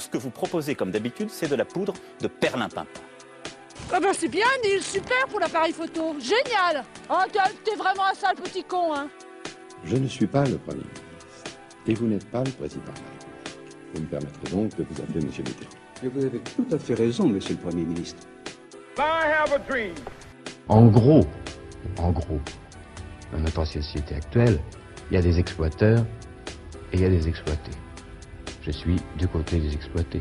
ce que vous proposez, comme d'habitude, c'est de la poudre de perlimpinpin. Ah ben c'est bien, Neil, super pour l'appareil photo. Génial Oh, t'es vraiment un sale petit con, hein Je ne suis pas le Premier ministre. Et vous n'êtes pas le Président de la République. Vous me permettrez donc de vous appeler Monsieur Mitterrand. Et vous avez tout à fait raison, Monsieur le Premier ministre. En gros, en gros, dans notre société actuelle, il y a des exploiteurs et il y a des exploités. Je suis du côté des exploités.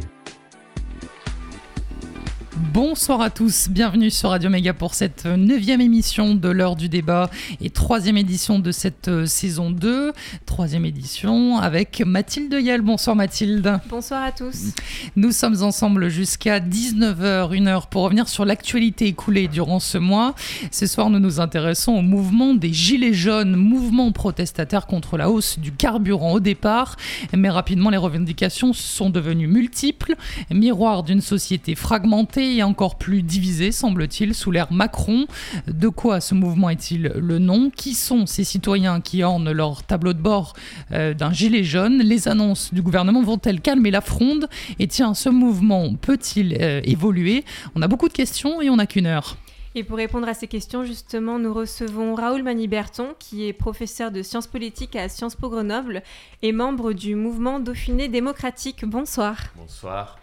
Bonsoir à tous, bienvenue sur Radio Méga pour cette neuvième émission de l'heure du débat et troisième édition de cette euh, saison 2, troisième édition avec Mathilde Yel. Bonsoir Mathilde. Bonsoir à tous. Nous sommes ensemble jusqu'à 19h, une heure pour revenir sur l'actualité écoulée durant ce mois. Ce soir, nous nous intéressons au mouvement des Gilets jaunes, mouvement protestataire contre la hausse du carburant au départ, mais rapidement les revendications sont devenues multiples, miroir d'une société fragmentée et encore plus divisé, semble-t-il, sous l'ère Macron. De quoi ce mouvement est-il le nom? Qui sont ces citoyens qui ornent leur tableau de bord euh, d'un gilet jaune? Les annonces du gouvernement vont-elles calmer la fronde? Et tiens, ce mouvement peut-il euh, évoluer? On a beaucoup de questions et on n'a qu'une heure. Et pour répondre à ces questions, justement, nous recevons Raoul Maniberton, qui est professeur de sciences politiques à Sciences Po Grenoble et membre du mouvement Dauphiné démocratique. Bonsoir. Bonsoir.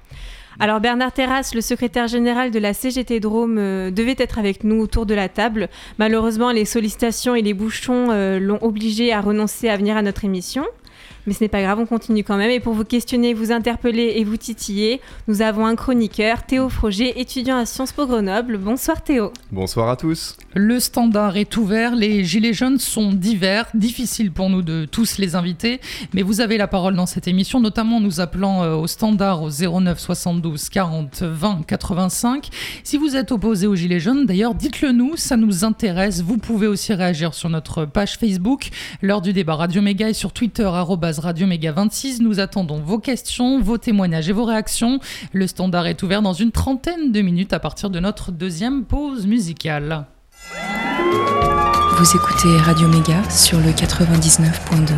Alors Bernard Terrasse, le secrétaire général de la CGT Drôme, euh, devait être avec nous autour de la table. Malheureusement, les sollicitations et les bouchons euh, l'ont obligé à renoncer à venir à notre émission. Mais ce n'est pas grave, on continue quand même. Et pour vous questionner, vous interpeller et vous titiller, nous avons un chroniqueur, Théo Froger, étudiant à Sciences Po Grenoble. Bonsoir Théo. Bonsoir à tous. Le standard est ouvert, les gilets jaunes sont divers, difficile pour nous de tous les inviter, mais vous avez la parole dans cette émission, notamment nous appelant euh, au standard au 09 72 40 20 85. Si vous êtes opposé aux gilets jaunes, d'ailleurs, dites-le nous, ça nous intéresse. Vous pouvez aussi réagir sur notre page Facebook, lors du débat Radio Méga et sur Twitter, Radio Méga 26. Nous attendons vos questions, vos témoignages et vos réactions. Le standard est ouvert dans une trentaine de minutes à partir de notre deuxième pause musicale. Vous écoutez Radio Méga sur le 99.2.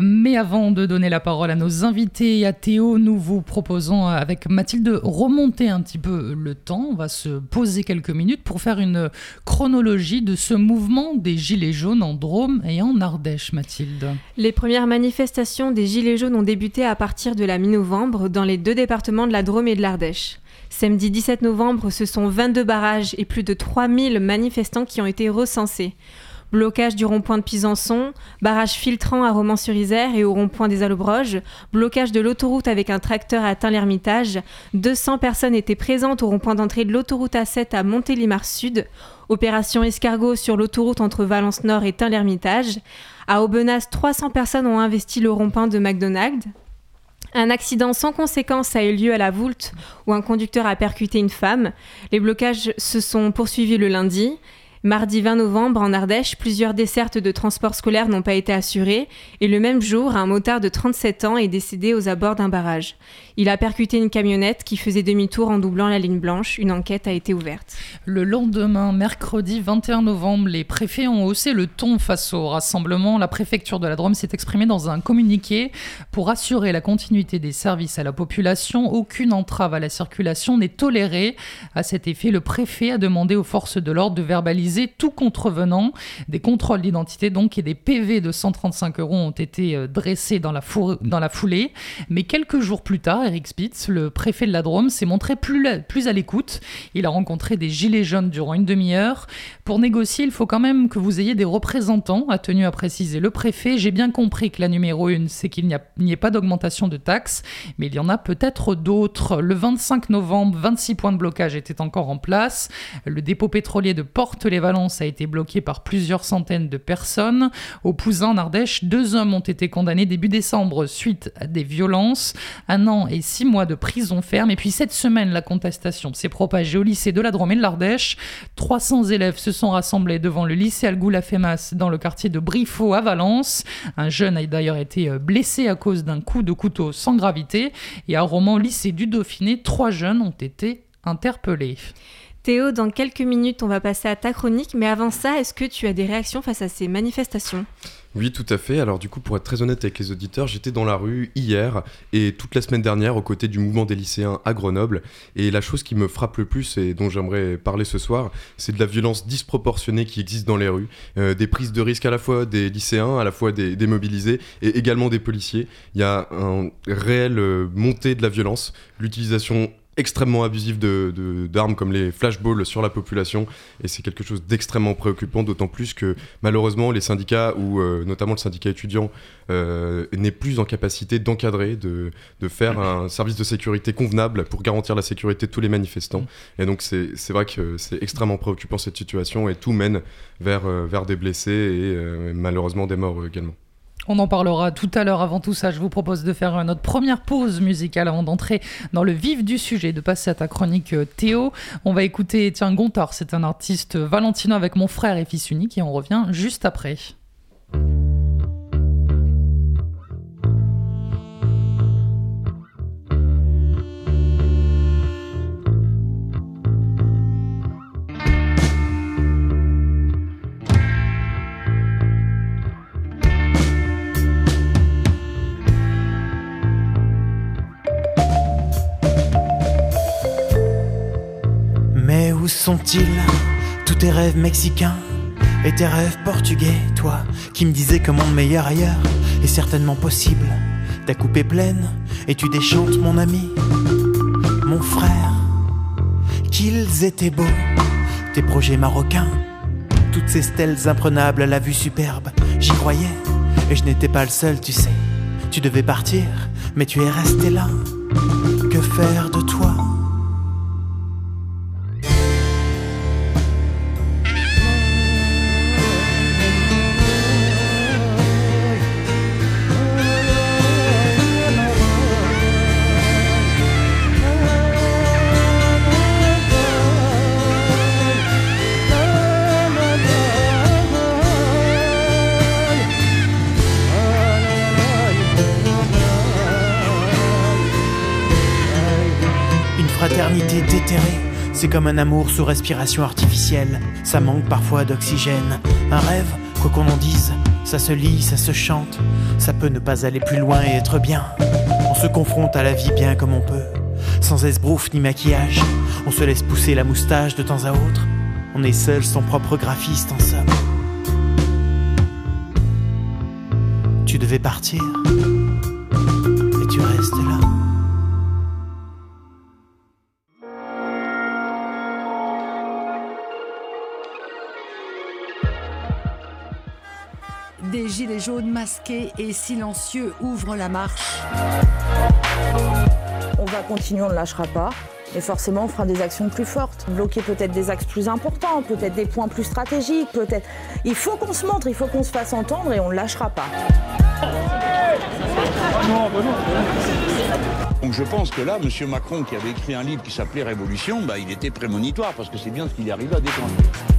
Mais avant de donner la parole à nos invités et à Théo, nous vous proposons avec Mathilde de remonter un petit peu le temps. On va se poser quelques minutes pour faire une chronologie de ce mouvement des Gilets jaunes en Drôme et en Ardèche, Mathilde. Les premières manifestations des Gilets jaunes ont débuté à partir de la mi-novembre dans les deux départements de la Drôme et de l'Ardèche. Samedi 17 novembre, ce sont 22 barrages et plus de 3000 manifestants qui ont été recensés. Blocage du rond-point de Pisançon, barrage filtrant à Romans-sur-Isère et au rond-point des Allobroges, blocage de l'autoroute avec un tracteur à Tain-l'Hermitage, 200 personnes étaient présentes au rond-point d'entrée de l'autoroute A7 à Montélimar Sud, opération escargot sur l'autoroute entre Valence Nord et Tain-l'Hermitage, à Aubenas, 300 personnes ont investi le rond-point de McDonald's, un accident sans conséquence a eu lieu à la Voulte où un conducteur a percuté une femme. Les blocages se sont poursuivis le lundi. Mardi 20 novembre, en Ardèche, plusieurs dessertes de transport scolaire n'ont pas été assurées et le même jour, un motard de 37 ans est décédé aux abords d'un barrage. Il a percuté une camionnette qui faisait demi-tour en doublant la ligne blanche. Une enquête a été ouverte. Le lendemain, mercredi 21 novembre, les préfets ont haussé le ton face au rassemblement. La préfecture de la Drôme s'est exprimée dans un communiqué pour assurer la continuité des services à la population. Aucune entrave à la circulation n'est tolérée. À cet effet, le préfet a demandé aux forces de l'ordre de verbaliser tout contrevenant. Des contrôles d'identité donc et des PV de 135 euros ont été euh, dressés dans la, foulée. Mais quelques jours plus tard, Eric Spitz, le préfet de la Drôme, s'est montré plus à l'écoute. Il a rencontré des gilets jaunes durant une demi-heure. Pour négocier, il faut quand même que vous ayez des représentants, a tenu à préciser le préfet. J'ai bien compris que la numéro une, c'est qu'il n'y ait pas d'augmentation de taxes, mais il y en a peut-être d'autres. Le 25 novembre, 26 points de blocage étaient encore en place. Le dépôt pétrolier de Porte-les-Valences a été bloqué par plusieurs centaines de personnes. Au Pouzin, en Ardèche, deux hommes ont été condamnés début décembre suite à des violences. Un an et six mois de prison ferme. Et puis cette semaine, la contestation s'est propagée au lycée de la Drôme et de l'Ardèche. 300 élèves se sont rassemblés devant le lycée Algoula Femas dans le quartier de Briffaut à Valence. Un jeune a d'ailleurs été euh, blessé à cause d'un coup de couteau sans gravité. Et à Romans, lycée du Dauphiné, trois jeunes ont été interpellés. Théo, dans quelques minutes, on va passer à ta chronique, mais avant ça, est-ce que tu as des réactions face à ces manifestations? Oui, tout à fait. Alors du coup, pour être très honnête avec les auditeurs, j'étais dans la rue hier et toute la semaine dernière aux côtés du mouvement des lycéens à Grenoble. Et la chose qui me frappe le plus et dont j'aimerais parler ce soir, c'est de la violence disproportionnée qui existe dans les rues. Euh, des prises de risques à la fois des lycéens, à la fois des, mobilisés et également des policiers. Il y a un réel euh, montée de la violence, l'utilisation extrêmement abusif d'armes de, d'armes comme les flashballs sur la population. Et c'est quelque chose d'extrêmement préoccupant d'autant plus que malheureusement les syndicats ou euh, notamment le syndicat étudiant euh, n'est plus en capacité d'encadrer de, de, faire un service de sécurité convenable pour garantir la sécurité de tous les manifestants. Et donc c'est vrai que c'est extrêmement préoccupant cette situation et tout mène vers, euh, vers des blessés et malheureusement des morts également. On en parlera tout à l'heure. Avant tout ça, je vous propose de faire notre première pause musicale avant d'entrer dans le vif du sujet, de passer à ta chronique euh, Théo. On va écouter, tiens, Gontard, c'est un artiste valentino avec mon frère et fils unique et on revient juste après. Où sont-ils Tous tes rêves mexicains et tes rêves portugais, toi qui me disais que mon meilleur ailleurs est certainement possible? Ta coupe est pleine et tu déchantes mon ami, mon frère. Qu'ils étaient beaux, tes projets marocains, toutes ces stèles imprenables à la vue superbe. J'y croyais et je n'étais pas le seul, tu sais. Tu devais partir, mais tu es resté là. Que faire de toi? C'est comme un amour sous respiration artificielle. Ça manque parfois d'oxygène. Un rêve, quoi qu'on en dise, ça se lit, ça se chante. Ça peut ne pas aller plus loin et être bien. On se confronte à la vie bien comme on peut. Sans esbrouf ni maquillage. On se laisse pousser la moustache de temps à autre. On est seul, son propre graphiste en somme. Tu devais partir. Et tu restes là. Gilets jaunes masqués et silencieux ouvrent la marche. On va continuer, on ne lâchera pas. Et forcément, on fera des actions plus fortes. Bloquer peut-être des axes plus importants, peut-être des points plus stratégiques, peut-être. Il faut qu'on se montre, il faut qu'on se fasse entendre et on ne lâchera pas. Donc je pense que là, M. Macron, qui avait écrit un livre qui s'appelait Révolution, bah, il était prémonitoire, parce que c'est bien ce qu'il est arrivé à déclencher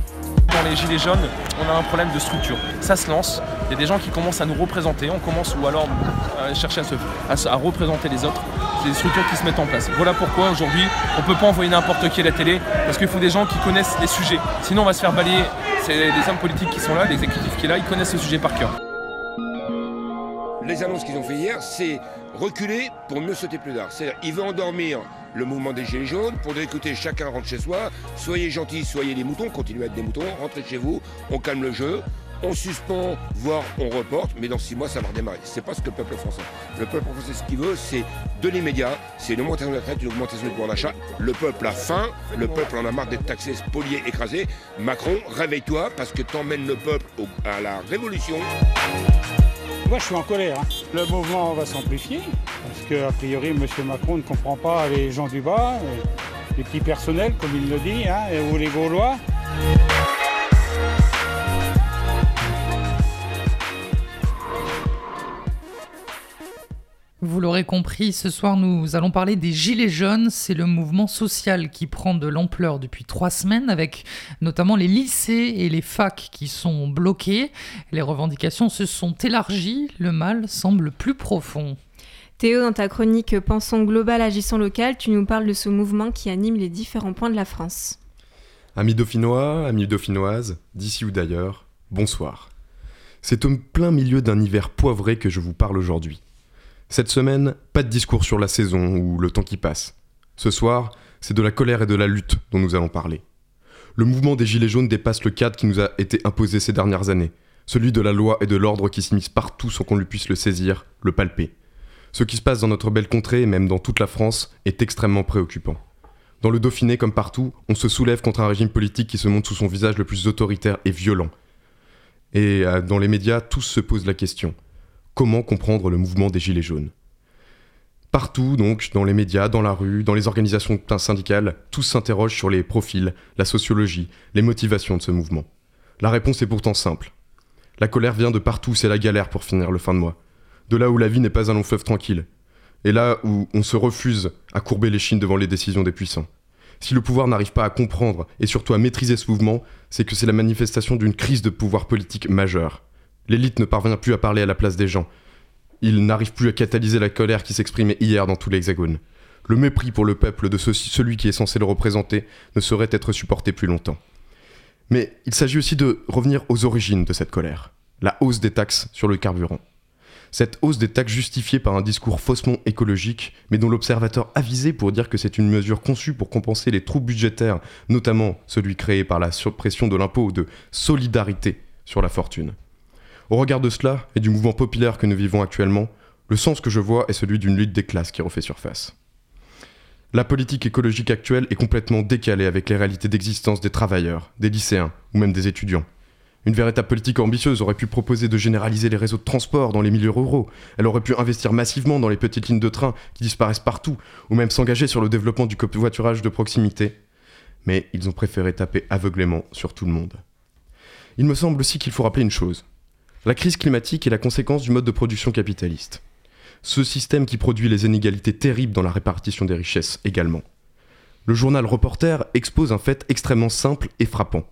les Gilets jaunes, on a un problème de structure. Ça se lance, il y a des gens qui commencent à nous représenter, on commence ou alors à chercher à, représenter les autres. C'est des structures qui se mettent en place. Voilà pourquoi aujourd'hui, on ne peut pas envoyer n'importe qui à la télé, parce qu'il faut des gens qui connaissent les sujets. Sinon, on va se faire balayer. C'est les hommes politiques qui sont là, l'exécutif qui est là, ils connaissent le sujet par cœur. Les annonces qu'ils ont fait hier, c'est reculer pour mieux sauter plus tard. C'est-à-dire, ils veulent endormir le mouvement des Gilets jaunes pour dire écoutez, chacun rentre chez soi, soyez gentils, soyez des moutons, continuez à être des moutons, rentrez chez vous, on calme le jeu, on suspend, voire on reporte, mais dans six mois, ça va redémarrer. C'est pas ce que le peuple français. Le peuple français, ce qu'il veut, c'est de l'immédiat, c'est une augmentation de la traite, une augmentation du pouvoir d'achat. Le peuple a faim, le peuple en a marre d'être taxé, spolié, écrasé. Macron, réveille-toi, parce que t'emmènes le peuple à la révolution. Moi, je suis en colère. Hein. Le mouvement va s'amplifier qu'a priori, M. Macron ne comprend pas les gens du bas, les petits personnels, comme il le dit, hein, ou les Gaulois. Vous l'aurez compris, ce soir nous allons parler des Gilets jaunes. C'est le mouvement social qui prend de l'ampleur depuis trois semaines avec notamment les lycées et les facs qui sont bloqués. Les revendications se sont élargies, le mal semble plus profond. Théo, dans ta chronique Pensons global, agissons local, tu nous parles de ce mouvement qui anime les différents points de la France. Amis dauphinois, amis dauphinoises, d'ici ou d'ailleurs, bonsoir. C'est au plein milieu d'un hiver poivré que je vous parle aujourd'hui. Cette semaine, pas de discours sur la saison ou le temps qui passe. Ce soir, c'est de la colère et de la lutte dont nous allons parler. Le mouvement des Gilets jaunes dépasse le cadre qui nous a été imposé ces dernières années, celui de la loi et de l'ordre qui s'immiscent partout sans qu'on lui puisse le saisir, le palper. Ce qui se passe dans notre belle contrée et même dans toute la France est extrêmement préoccupant. Dans le Dauphiné comme partout, on se soulève contre un régime politique qui se montre sous son visage le plus autoritaire et violent. Et euh, dans les médias, tous se posent la question. Comment comprendre le mouvement des Gilets jaunes? Partout, donc, dans les médias, dans la rue, dans les organisations syndicales, tous s'interrogent sur les profils, la sociologie, les motivations de ce mouvement. La réponse est pourtant simple. La colère vient de partout, c'est la galère pour finir le fin de mois. De là où la vie n'est pas un long fleuve tranquille. Et là où on se refuse à courber les chines devant les décisions des puissants. Si le pouvoir n'arrive pas à comprendre et surtout à maîtriser ce mouvement, c'est que c'est la manifestation d'une crise de pouvoir politique majeure. L'élite ne parvient plus à parler à la place des gens, il n'arrive plus à catalyser la colère qui s'exprimait hier dans tout l'Hexagone. Le mépris pour le peuple de celui qui est censé le représenter ne saurait être supporté plus longtemps. Mais il s'agit aussi de revenir aux origines de cette colère, la hausse des taxes sur le carburant. Cette hausse des taxes justifiée par un discours faussement écologique, mais dont l'observateur avisé pour dire que c'est une mesure conçue pour compenser les trous budgétaires, notamment celui créé par la suppression de l'impôt de solidarité sur la fortune. Au regard de cela et du mouvement populaire que nous vivons actuellement, le sens que je vois est celui d'une lutte des classes qui refait surface. La politique écologique actuelle est complètement décalée avec les réalités d'existence des travailleurs, des lycéens ou même des étudiants. Une véritable politique ambitieuse aurait pu proposer de généraliser les réseaux de transport dans les milieux ruraux, elle aurait pu investir massivement dans les petites lignes de train qui disparaissent partout, ou même s'engager sur le développement du covoiturage de proximité. Mais ils ont préféré taper aveuglément sur tout le monde. Il me semble aussi qu'il faut rappeler une chose. La crise climatique est la conséquence du mode de production capitaliste. Ce système qui produit les inégalités terribles dans la répartition des richesses également. Le journal Reporter expose un fait extrêmement simple et frappant.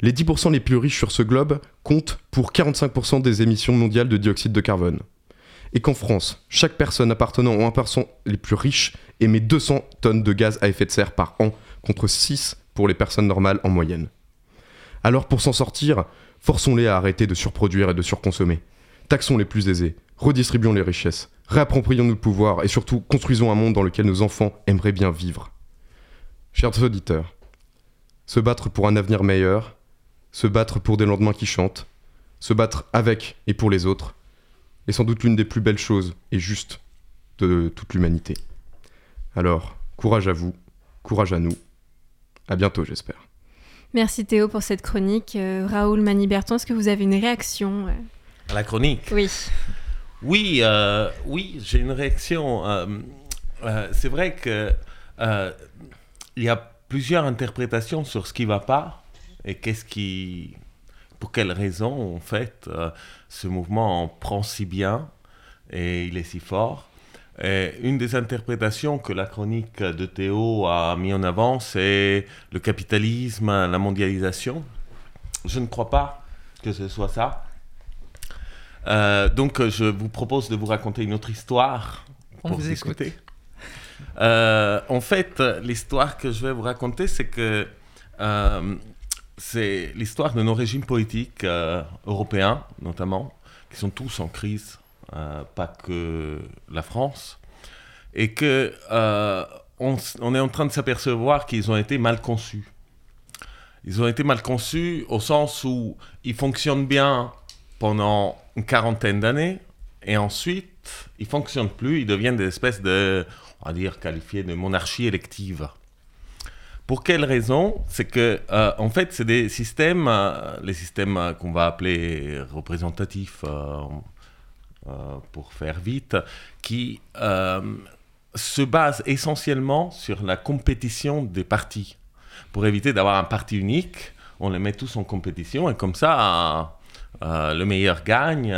Les 10% les plus riches sur ce globe comptent pour 45% des émissions mondiales de dioxyde de carbone. Et qu'en France, chaque personne appartenant aux 1% les plus riches émet 200 tonnes de gaz à effet de serre par an, contre 6 pour les personnes normales en moyenne. Alors pour s'en sortir, Forçons-les à arrêter de surproduire et de surconsommer. Taxons les plus aisés, redistribuons les richesses, réapproprions-nous le pouvoir et surtout construisons un monde dans lequel nos enfants aimeraient bien vivre. Chers auditeurs, se battre pour un avenir meilleur, se battre pour des lendemains qui chantent, se battre avec et pour les autres, est sans doute l'une des plus belles choses et justes de toute l'humanité. Alors, courage à vous, courage à nous. À bientôt, j'espère. Merci Théo pour cette chronique. Euh, Raoul Maniberton, est-ce que vous avez une réaction euh À la chronique? Oui. Oui, euh, oui j'ai une réaction. c'est vrai que il y a plusieurs interprétations sur ce qui ne va pas et qu'est-ce qui, pour quelles raisons en fait ce mouvement prend si bien et il est si fort? Une des interprétations que la chronique de Théo a mis en avant, c'est le capitalisme, la mondialisation. Je ne crois pas que ce soit ça. Euh, donc, je vous propose de vous raconter une autre histoire. pour vous écouter. Euh, en fait, l'histoire que je vais vous raconter, c'est que euh, c'est l'histoire de nos régimes politiques européens, notamment, qui sont tous en crise euh, pas que la France, et que euh, on, est en train de s'apercevoir qu'ils ont été mal conçus. Ils ont été mal conçus au sens où ils fonctionnent bien pendant une quarantaine d'années, et ensuite ils fonctionnent plus, ils deviennent des espèces de, on va dire, qualifiés de monarchie élective. Pour quelle raison? C'est que, euh, en fait, c'est des systèmes, les systèmes qu'on va appeler représentatifs, euh, pour faire vite, qui euh, se base essentiellement sur la compétition des partis. Pour éviter d'avoir un parti unique, on les met tous en compétition et comme ça, euh, le meilleur gagne.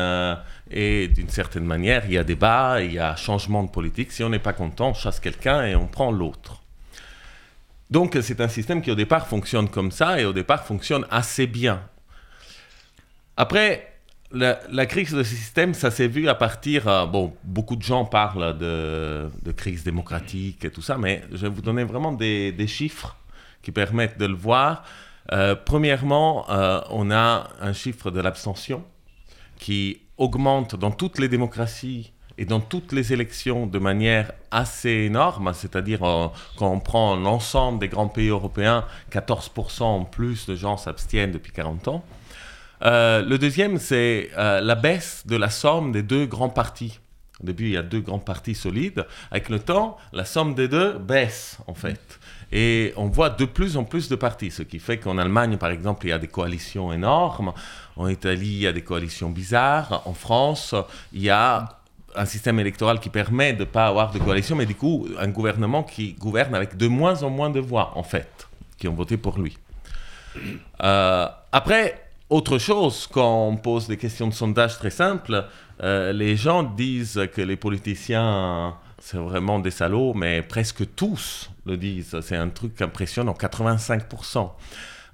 et d'une certaine manière, il y a débat, il y a changement de politique. Si on n'est pas content, on chasse quelqu'un et on prend l'autre. Donc c'est un système qui au départ fonctionne comme ça et au départ fonctionne assez bien. Après, la, crise de ce système, ça s'est vu à partir. Euh, bon, beaucoup de gens parlent de, crise démocratique et tout ça, mais je vais vous donner vraiment des, chiffres qui permettent de le voir. Euh, premièrement, euh, on a un chiffre de l'abstention qui augmente dans toutes les démocraties et dans toutes les élections de manière assez énorme, c'est-à-dire euh, quand on prend l'ensemble des grands pays européens, 14% en plus de gens s'abstiennent depuis 40 ans. Euh, le deuxième, c'est euh, la baisse de la somme des deux grands partis. Au début, il y a deux grands partis solides. Avec le temps, la somme des deux baisse, en fait. Et on voit de plus en plus de partis, ce qui fait qu'en Allemagne, par exemple, il y a des coalitions énormes. En Italie, il y a des coalitions bizarres. En France, il y a un système électoral qui permet de ne pas avoir de coalition, mais du coup, un gouvernement qui gouverne avec de moins en moins de voix, en fait, qui ont voté pour lui. Euh, après, autre chose, quand on pose des questions de sondage très simples, euh, les gens disent que les politiciens, c'est vraiment des salauds, mais presque tous le disent. C'est un truc impressionnant, 85%.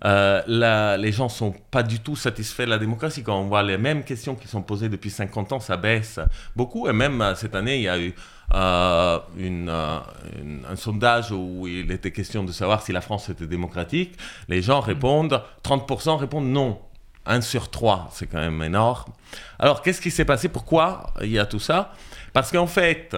Euh, les gens sont pas du tout satisfaits de la démocratie. Quand on voit les mêmes questions qui sont posées depuis 50 ans, ça baisse beaucoup. Et même euh, cette année, il y a eu euh, un sondage où il était question de savoir si la France était démocratique. Les gens répondent, 30% répondent non. 1 sur 3, c'est quand même énorme. Alors, qu'est-ce qui s'est passé? Pourquoi il y a tout ça? Parce qu'en fait,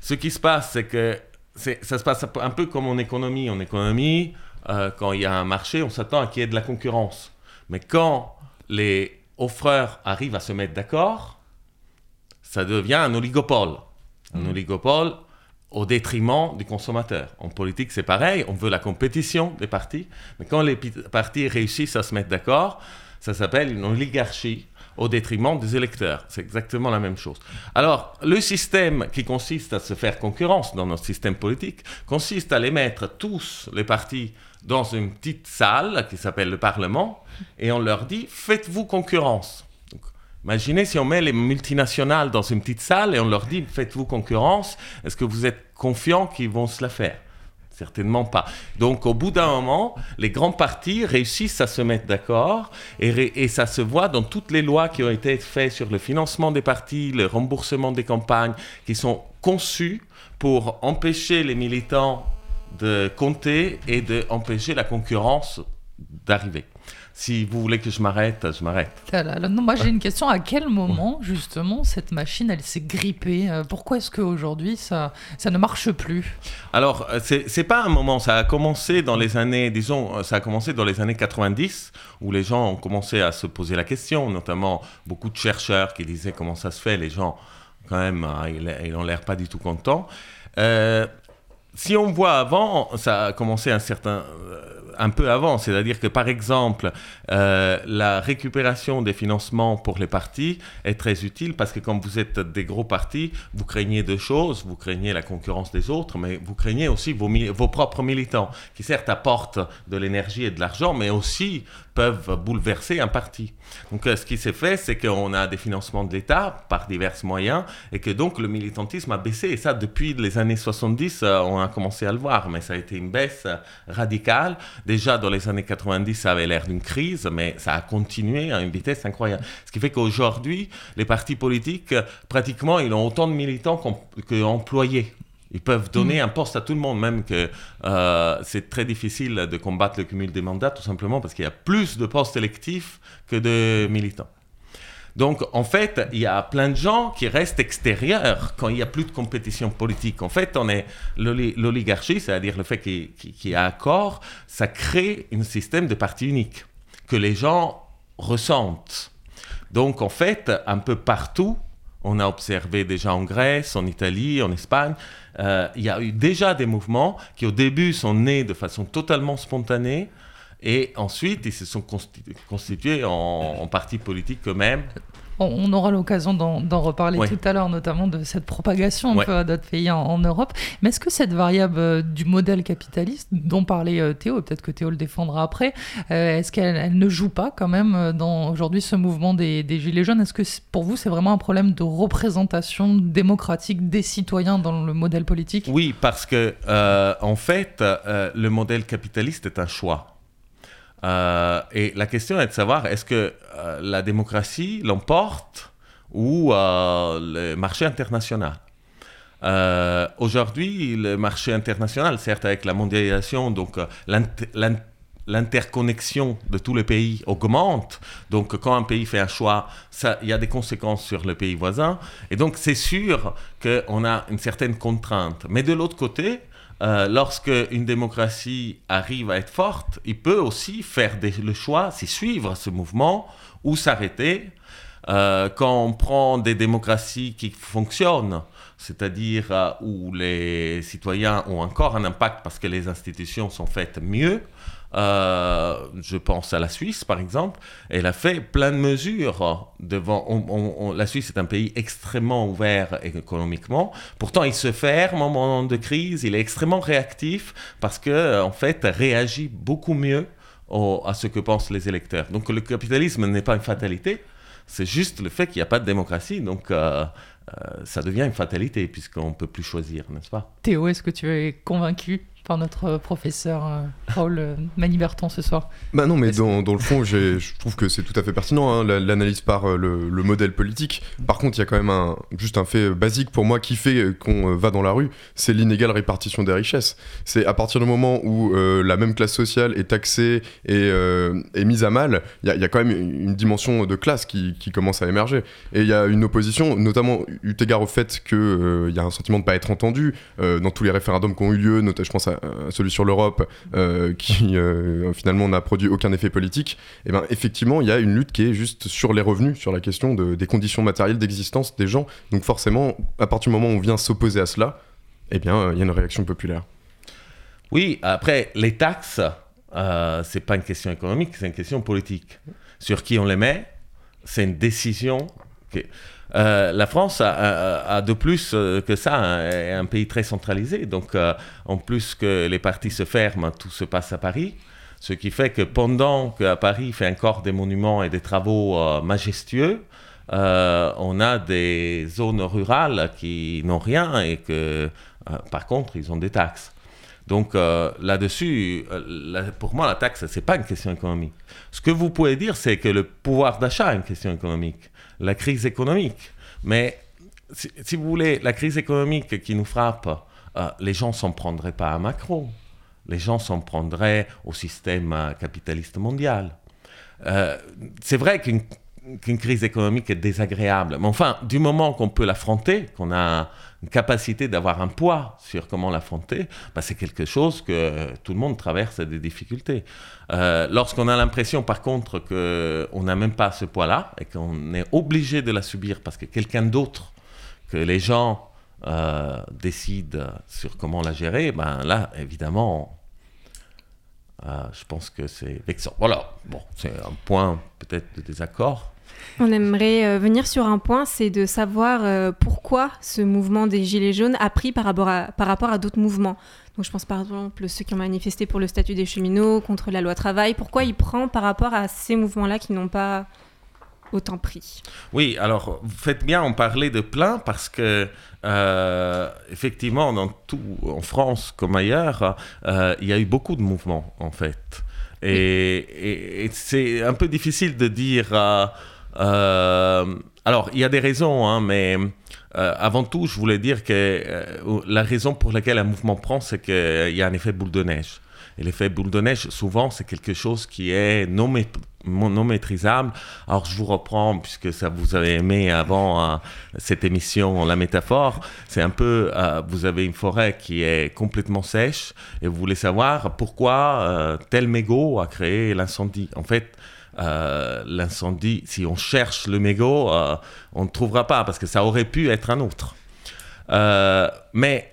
ce qui se passe, c'est que ça se passe un peu comme en économie. En économie, euh, quand il y a un marché, on s'attend à qu'il y ait de la concurrence. Mais quand les offreurs arrivent à se mettre d'accord, ça devient un oligopole. Un mmh. oligopole au détriment du consommateur. En politique, c'est pareil, on veut la compétition des partis, mais quand les partis réussissent à se mettre d'accord, ça s'appelle une oligarchie au détriment des électeurs. C'est exactement la même chose. Alors, le système qui consiste à se faire concurrence dans notre système politique consiste à les mettre tous, les partis, dans une petite salle qui s'appelle le Parlement, et on leur dit, faites-vous concurrence. imaginez si on met les multinationales dans une petite salle et on leur dit, faites-vous concurrence, est-ce que vous êtes confiants qu'ils vont se la faire? Certainement pas. Donc au bout d'un moment, les grands partis réussissent à se mettre d'accord et, et, ça se voit dans toutes les lois qui ont été faites sur le financement des partis, le remboursement des campagnes, qui sont conçues pour empêcher les militants de compter et d'empêcher la concurrence d'arriver. Si vous voulez que je m'arrête, je m'arrête. Non, moi j'ai une question. À quel moment, justement, cette machine, elle s'est grippée? Euh, Pourquoi est-ce qu'aujourd'hui, ça, ça ne marche plus? Alors, euh, c'est pas un moment. Ça a commencé dans les années, disons, euh, ça a commencé dans les années 90, où les gens ont commencé à se poser la question, notamment beaucoup de chercheurs qui disaient comment ça se fait. Les gens, quand même, ils n'ont l'air pas du tout contents. Euh, si on voit avant, ça a commencé un certain, euh, un peu avant, c'est-à-dire que par exemple, euh, la récupération des financements pour les partis est très utile parce que quand vous êtes des gros partis, vous craignez deux choses, vous craignez la concurrence des autres, mais vous craignez aussi vos, vos propres militants qui certes apportent de l'énergie et de l'argent, mais aussi peuvent bouleverser un parti. Donc euh, ce qui s'est fait, c'est qu'on a des financements de l'État par divers moyens et que donc le militantisme a baissé. Et ça, depuis les années 70, euh, on a commencé à le voir, mais ça a été une baisse radicale. Déjà dans les années 90, ça avait l'air d'une crise, mais ça a continué à une vitesse incroyable. Ce qui fait qu'aujourd'hui, les partis politiques, pratiquement, ils ont autant de militants qu'employés. Ils peuvent donner mm. un poste à tout le monde, même que euh, c'est très difficile de combattre le cumul des mandats, tout simplement parce qu'il y a plus de postes électifs que de militants. Donc, en fait, il y a plein de gens qui restent extérieurs quand il n'y a plus de compétition politique. En fait, on est l'oligarchie, c'est-à-dire le fait qu'il y a accord, ça crée un système de parti unique que les gens ressentent. Donc, en fait, un peu partout, on a observé déjà en Grèce, en Italie, en Espagne, euh, il y a eu déjà des mouvements qui au début sont nés de façon totalement spontanée et ensuite ils se sont constitués en, en partis politiques eux-mêmes on aura l'occasion d'en reparler tout à l'heure, notamment de cette propagation à d'autres pays en, Europe. Mais est-ce que cette variable euh, du modèle capitaliste dont parlait euh, Théo, peut-être que Théo le défendra après, euh, est-ce qu'elle ne joue pas quand même dans aujourd'hui ce mouvement des, Gilets jaunes? Est-ce que pour vous c'est vraiment un problème de représentation démocratique des citoyens dans le modèle politique? Oui, parce que en fait, le modèle capitaliste est un choix. Euh, et la question est de savoir est-ce que euh, la démocratie l'emporte ou euh, le marché international Euh, aujourd'hui, le marché international, certes avec la mondialisation, donc l'interconnexion de tous les pays augmente. Donc, quand un pays fait un choix, il y a des conséquences sur le pays voisin. Et donc, c'est sûr qu'on a une certaine contrainte. Mais de l'autre côté, lorsque une démocratie arrive à être forte, il peut aussi faire le choix, c'est suivre ce mouvement ou s'arrêter. Euh, quand on prend des démocraties qui fonctionnent, c'est-à-dire euh, où les citoyens ont encore un impact parce que les institutions sont faites mieux, euh, je pense à la Suisse, par exemple. Elle a fait plein de mesures devant. la Suisse est un pays extrêmement ouvert économiquement. Pourtant, il se ferme en moment de crise. Il est extrêmement réactif parce que, en fait, réagit beaucoup mieux à ce que pensent les électeurs. Donc, le capitalisme n'est pas une fatalité. C'est juste le fait qu'il n'y a pas de démocratie. Donc, euh, euh, ça devient une fatalité puisqu'on ne peut plus choisir, n'est-ce pas? Théo, est-ce que tu es convaincu? Par notre professeur euh, Paul euh, Maniberton ce soir. Bah non, mais dans, dans, le fond, je trouve que c'est tout à fait pertinent, hein, l'analyse par euh, le, le, modèle politique. Par contre, il y a quand même un, juste un fait basique pour moi qui fait qu'on va dans la rue, c'est l'inégale répartition des richesses. C'est à partir du moment où la même classe sociale est taxée et est mise à mal, il y, y, a quand même une dimension de classe qui, qui commence à émerger. Et il y a une opposition, notamment eu égard au fait qu'il il y a un sentiment de ne pas être entendu dans tous les référendums qui ont eu lieu, notamment, je pense à euh, celui sur l'Europe, euh, qui euh, finalement n'a produit aucun effet politique, et eh ben effectivement, il y a une lutte qui est juste sur les revenus, sur la question de, des conditions matérielles d'existence des gens. Donc forcément, à partir du moment où on vient s'opposer à cela, eh bien, il y a une réaction populaire. Oui, après, les taxes, euh, c'est pas une question économique, c'est une question politique. Sur qui on les met, c'est une décision. Euh, la France a, de plus euh, que ça un, un, pays très centralisé. Donc, euh, en plus que les partis se ferment, tout se passe à Paris. Ce qui fait que pendant qu'à Paris fait encore des monuments et des travaux majestueux, on a des zones rurales qui n'ont rien et que, par contre, ils ont des taxes. Donc là-dessus, pour moi, la taxe, ce n'est pas une question économique. Ce que vous pouvez dire, c'est que le pouvoir d'achat est une question économique la crise économique. Mais si, vous voulez, la crise économique qui nous frappe, euh, les gens s'en prendraient pas à Macron. Les gens s'en prendraient au système euh, capitaliste mondial. Euh, c'est vrai qu'une crise économique est désagréable. Mais enfin, du moment qu'on peut l'affronter, qu'on a une capacité d'avoir un poids sur comment l'affronter, bah, c'est quelque chose que tout le monde traverse des difficultés. Euh, lorsqu'on a l'impression, par contre, qu'on n'a même pas ce poids-là et qu'on est obligé de la subir parce que quelqu'un d'autre, que les gens euh, décident sur comment la gérer, ben là, évidemment, euh, je pense que c'est vexant. Voilà, bon, c'est un point peut-être de désaccord. On aimerait euh, venir sur un point, c'est de savoir euh, pourquoi ce mouvement des Gilets jaunes a pris par rapport à, par rapport à d'autres mouvements. Donc je pense par exemple ceux qui ont manifesté pour le statut des cheminots, contre la loi travail. Pourquoi il prend par rapport à ces mouvements-là qui n'ont pas autant pris? Oui, alors vous faites bien en parler de plein parce que euh, effectivement, dans tout, en France comme ailleurs, il y a eu beaucoup de mouvements en fait. Et, et c'est un peu difficile de dire alors, il y a des raisons, hein, mais euh, avant tout, je voulais dire que euh, la raison pour laquelle un mouvement prend, c'est qu'il y a un effet boule de neige. Et l'effet boule de neige, souvent, c'est quelque chose qui est non, maîtrisable. Alors, je vous reprends, puisque ça vous avez aimé avant cette émission, la métaphore. C'est un peu, vous avez une forêt qui est complètement sèche et vous voulez savoir pourquoi tel mégot a créé l'incendie. En fait, euh, l'incendie, si on cherche le mégot, euh, on ne trouvera pas parce que ça aurait pu être un autre. Euh, mais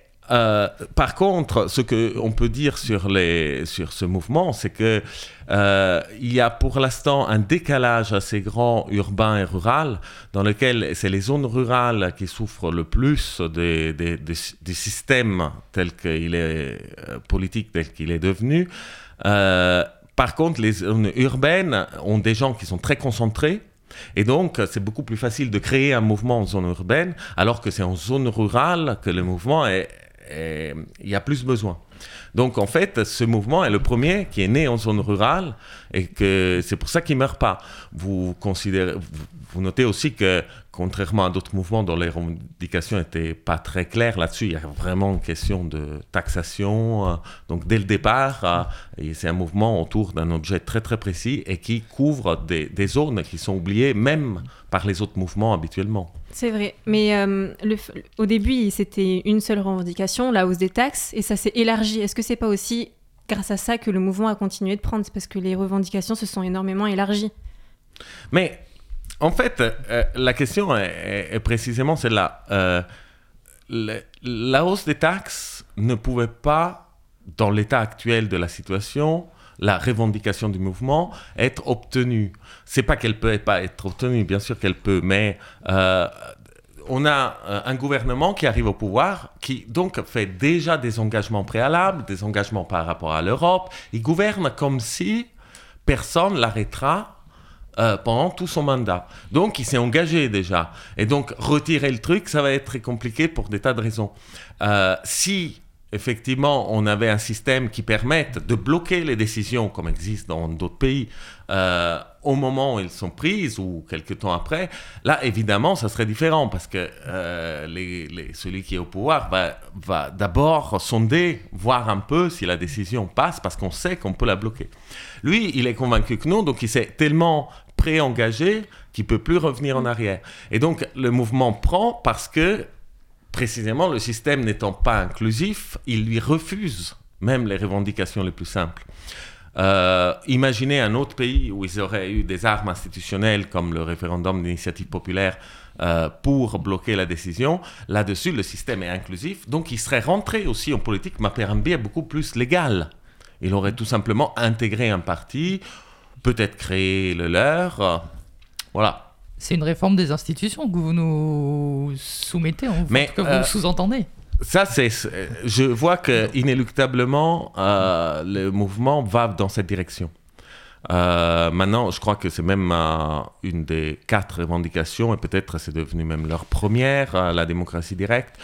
par contre, ce qu'on peut dire sur, les, sur ce mouvement, c'est qu'il il y a pour l'instant un décalage assez grand urbain et rural, dans lequel c'est les zones rurales qui souffrent le plus des, des, des, systèmes tels qu'il est politique tel qu'il est devenu. Par contre, les zones urbaines ont des gens qui sont très concentrés. Et donc, c'est beaucoup plus facile de créer un mouvement en zone urbaine, alors que c'est en zone rurale que le mouvement est, il y a plus besoin. Donc en fait, ce mouvement est le premier qui est né en zone rurale et que c'est pour ça qu'il ne meurt pas. Vous, notez aussi que contrairement à d'autres mouvements dont les revendications n'étaient pas très claires là-dessus, il y a vraiment une question de taxation. euh, donc dès le départ, euh, c'est un mouvement autour d'un objet très très précis et qui couvre des, des zones qui sont oubliées même par les autres mouvements habituellement. C'est vrai, mais euh, le au début, c'était une seule revendication, la hausse des taxes, et ça s'est élargi. Est-ce que c'est pas aussi grâce à ça que le mouvement a continué de prendre? C'est parce que les revendications se sont énormément élargies. Mais en fait, euh, la question est, précisément celle-là. Euh, la hausse des taxes ne pouvait pas, dans l'état actuel de la situation, la revendication du mouvement, être obtenue. C'est pas qu'elle peut pas être obtenue, bien sûr qu'elle peut, mais euh, on a un gouvernement qui arrive au pouvoir, qui donc fait déjà des engagements préalables, des engagements par rapport à l'Europe. Il gouverne comme si personne l'arrêtera euh, pendant tout son mandat. Donc, il s'est engagé déjà. Et donc, retirer le truc, ça va être très compliqué pour des tas de raisons. Euh, si, effectivement, on avait un système qui permette de bloquer les décisions, comme existe dans d'autres pays, euh, au moment où elles sont prises ou quelques temps après, là, évidemment, ça serait différent parce que celui qui est au pouvoir va d'abord sonder, voir un peu si la décision passe parce qu'on sait qu'on peut la bloquer. Lui, il est convaincu que non, donc il s'est tellement pré-engagé qu'il peut plus revenir en arrière. Et donc, le mouvement prend parce que, précisément, le système n'étant pas inclusif, il lui refuse même les revendications les plus simples. Euh, imaginez un autre pays où ils auraient eu des armes institutionnelles comme le référendum d'initiative populaire euh, pour bloquer la décision. Là-dessus, le système est inclusif, donc il serait rentré aussi en politique, mais par beaucoup plus légal. Il aurait tout simplement intégré un parti, peut-être créé le leur. euh, voilà. C'est une réforme des institutions que vous nous soumettez, en Mais, que euh, vous sous-entendez. Ça, c'est. Je vois que inéluctablement, euh, le mouvement va dans cette direction. Euh, maintenant, je crois que c'est même euh, une des quatre revendications, et peut-être c'est devenu même leur première, euh, la démocratie directe.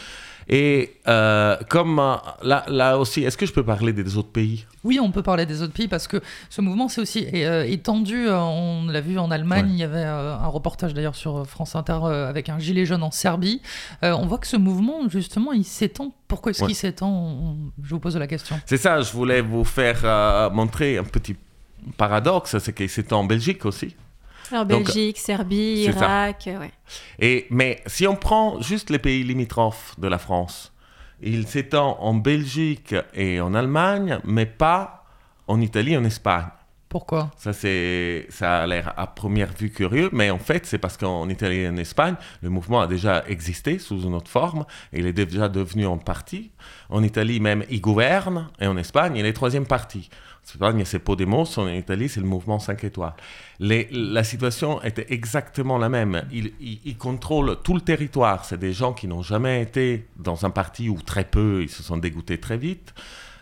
Et euh, comme euh, là, là aussi, est-ce que je peux parler des autres pays? Oui, on peut parler des autres pays parce que ce mouvement s'est aussi euh, étendu. on l'a vu en Allemagne, Ouais. il y avait un reportage d'ailleurs sur France Inter avec un gilet jaune en Serbie. On voit que ce mouvement, justement, il s'étend. Pourquoi est-ce Ouais. qu'il s'étend? On- Je vous pose la question. C'est ça, je voulais vous faire montrer un petit paradoxe, c'est que c'est en Belgique aussi. Alors Donc, Belgique, Serbie. Irak, euh, ouais. Et, mais si on prend juste les pays limitrophes de la France, il s'étend en Belgique et en Allemagne, mais pas en Italie et en Espagne. Pourquoi? Ça, c'est, ça a l'air à première vue curieux, mais en fait, c'est parce qu'en Italie et en Espagne, le mouvement a déjà existé sous une autre forme, et il est déjà devenu en parti. En Italie même, il gouverne, et en Espagne, il est troisième parti. Espagne, c'est Podemos, en Italie, c'est le mouvement 5 étoiles. Les- la situation était exactement la même. Il, il, il contrôle tout le territoire. C'est des gens qui n'ont jamais été dans un parti ou très peu, ils se sont dégoûtés très vite.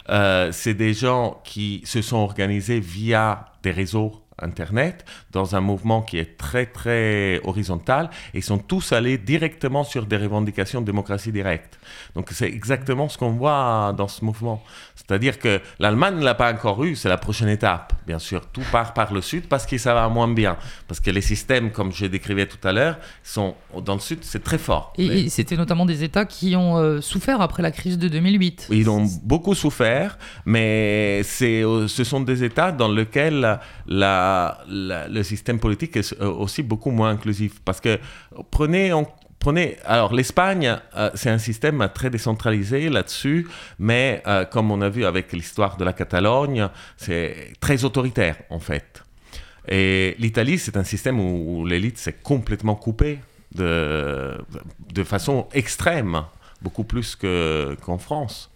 Euh, c'est des gens qui se sont organisés via des réseaux Internet dans un mouvement qui est très très horizontal et ils sont tous allés directement sur des revendications de démocratie directe. Donc c'est exactement ce qu'on voit dans ce mouvement. C'est-à-dire que l'Allemagne ne l'a pas encore eu, c'est la prochaine étape. Bien sûr, tout part par le sud parce que ça va moins bien. Parce que les systèmes, comme je décrivais tout à l'heure, sont dans le sud, c'est très fort. Et c'était notamment des États qui ont euh, souffert après la crise de 2008. ils ont beaucoup souffert, mais c'est, euh, ce sont des États dans lesquels la, le système politique est euh, aussi beaucoup moins inclusif. Parce que prenez, en- prenez alors l'Espagne, euh, c'est un système très décentralisé là-dessus, mais euh, comme on a vu avec l'histoire de la Catalogne, c'est très autoritaire en fait. Et l'Italie, c'est un système où, l'élite s'est complètement coupée de, de façon extrême, beaucoup plus que, qu'en France.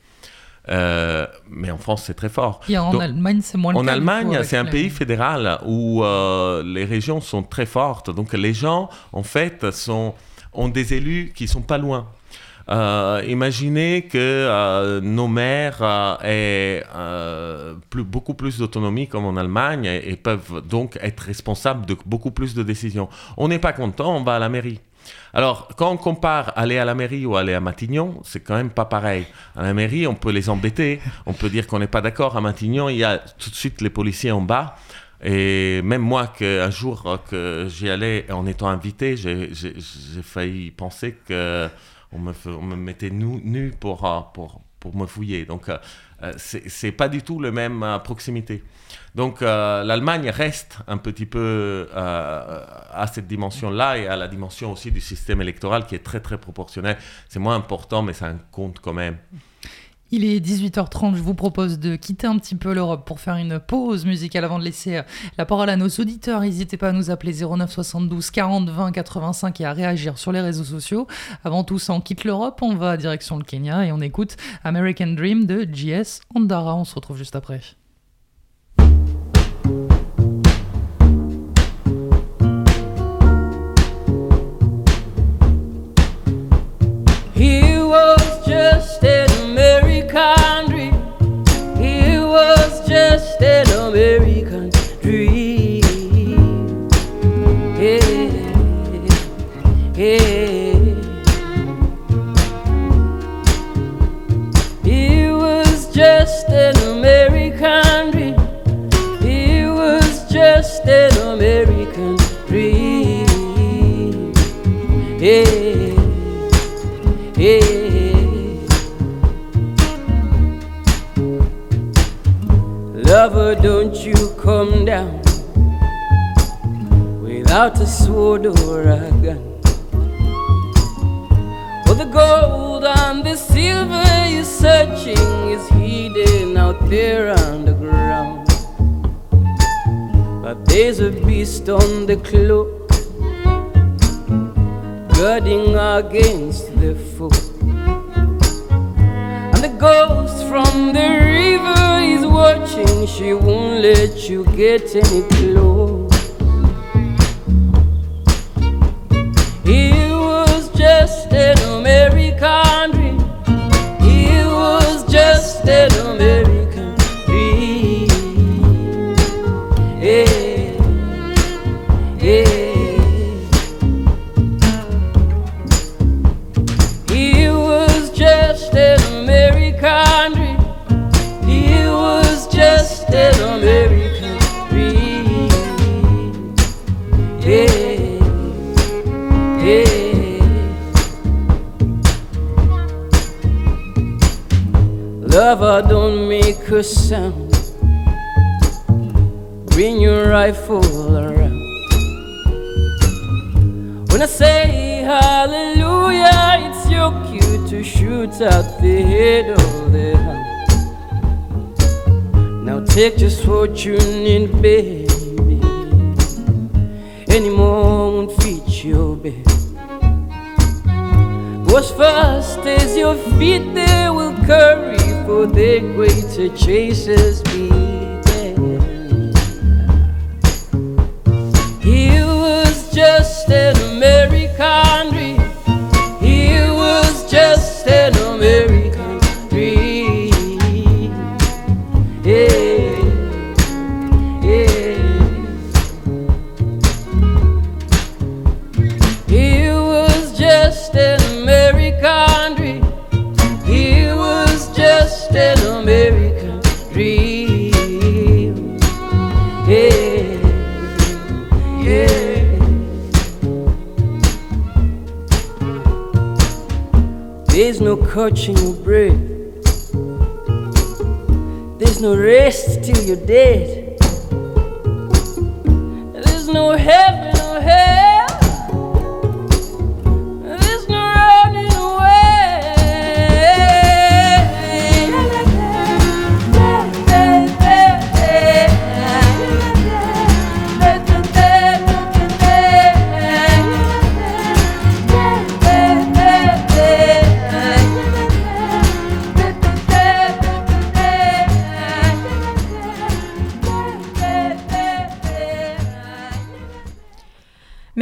Euh, mais en France, c'est très fort. Et en Donc, Allemagne, c'est moins le en cas, Allemagne, c'est un les- pays fédéral où euh, les régions sont très fortes. Donc les gens, en fait, sont, ont des élus qui sont pas loin. Euh, imaginez que nos maires aient plus, beaucoup plus d'autonomie comme en Allemagne et, et peuvent donc être responsables de beaucoup plus de décisions. On n'est pas content, on va à la mairie. Alors, quand on compare aller à la mairie ou aller à Matignon, c'est quand même pas pareil. À la mairie, on peut les embêter, on peut dire qu'on n'est pas d'accord. À Matignon, il y a tout de suite les policiers en bas. Et même moi, que, un jour que j'y allais en étant invité, j'ai failli penser qu'on me, on me mettait nu, nu pour, pour, pour me fouiller. Donc, euh, c'est pas du tout le même à proximité. Donc euh, l'Allemagne reste un petit peu euh, à cette dimension-là et à la dimension aussi du système électoral qui est très très proportionnel. C'est moins important, mais ça compte quand même. Il est 18h30, je vous propose de quitter un petit peu l'Europe pour faire une pause musicale avant de laisser la parole à nos auditeurs. N'hésitez pas à nous appeler 09 72 40 20 85 et à réagir sur les réseaux sociaux. Avant tout ça, on quitte l'Europe, on va direction le Kenya et on écoute American Dream de JS Ondara. On se retrouve juste après. Lover, don't make a sound. Bring your rifle around. When I say hallelujah, it's your cue to shoot out the head of the hound. Now take just what you need, baby. Any Go as fast as your feet they will carry, for the greater chasers be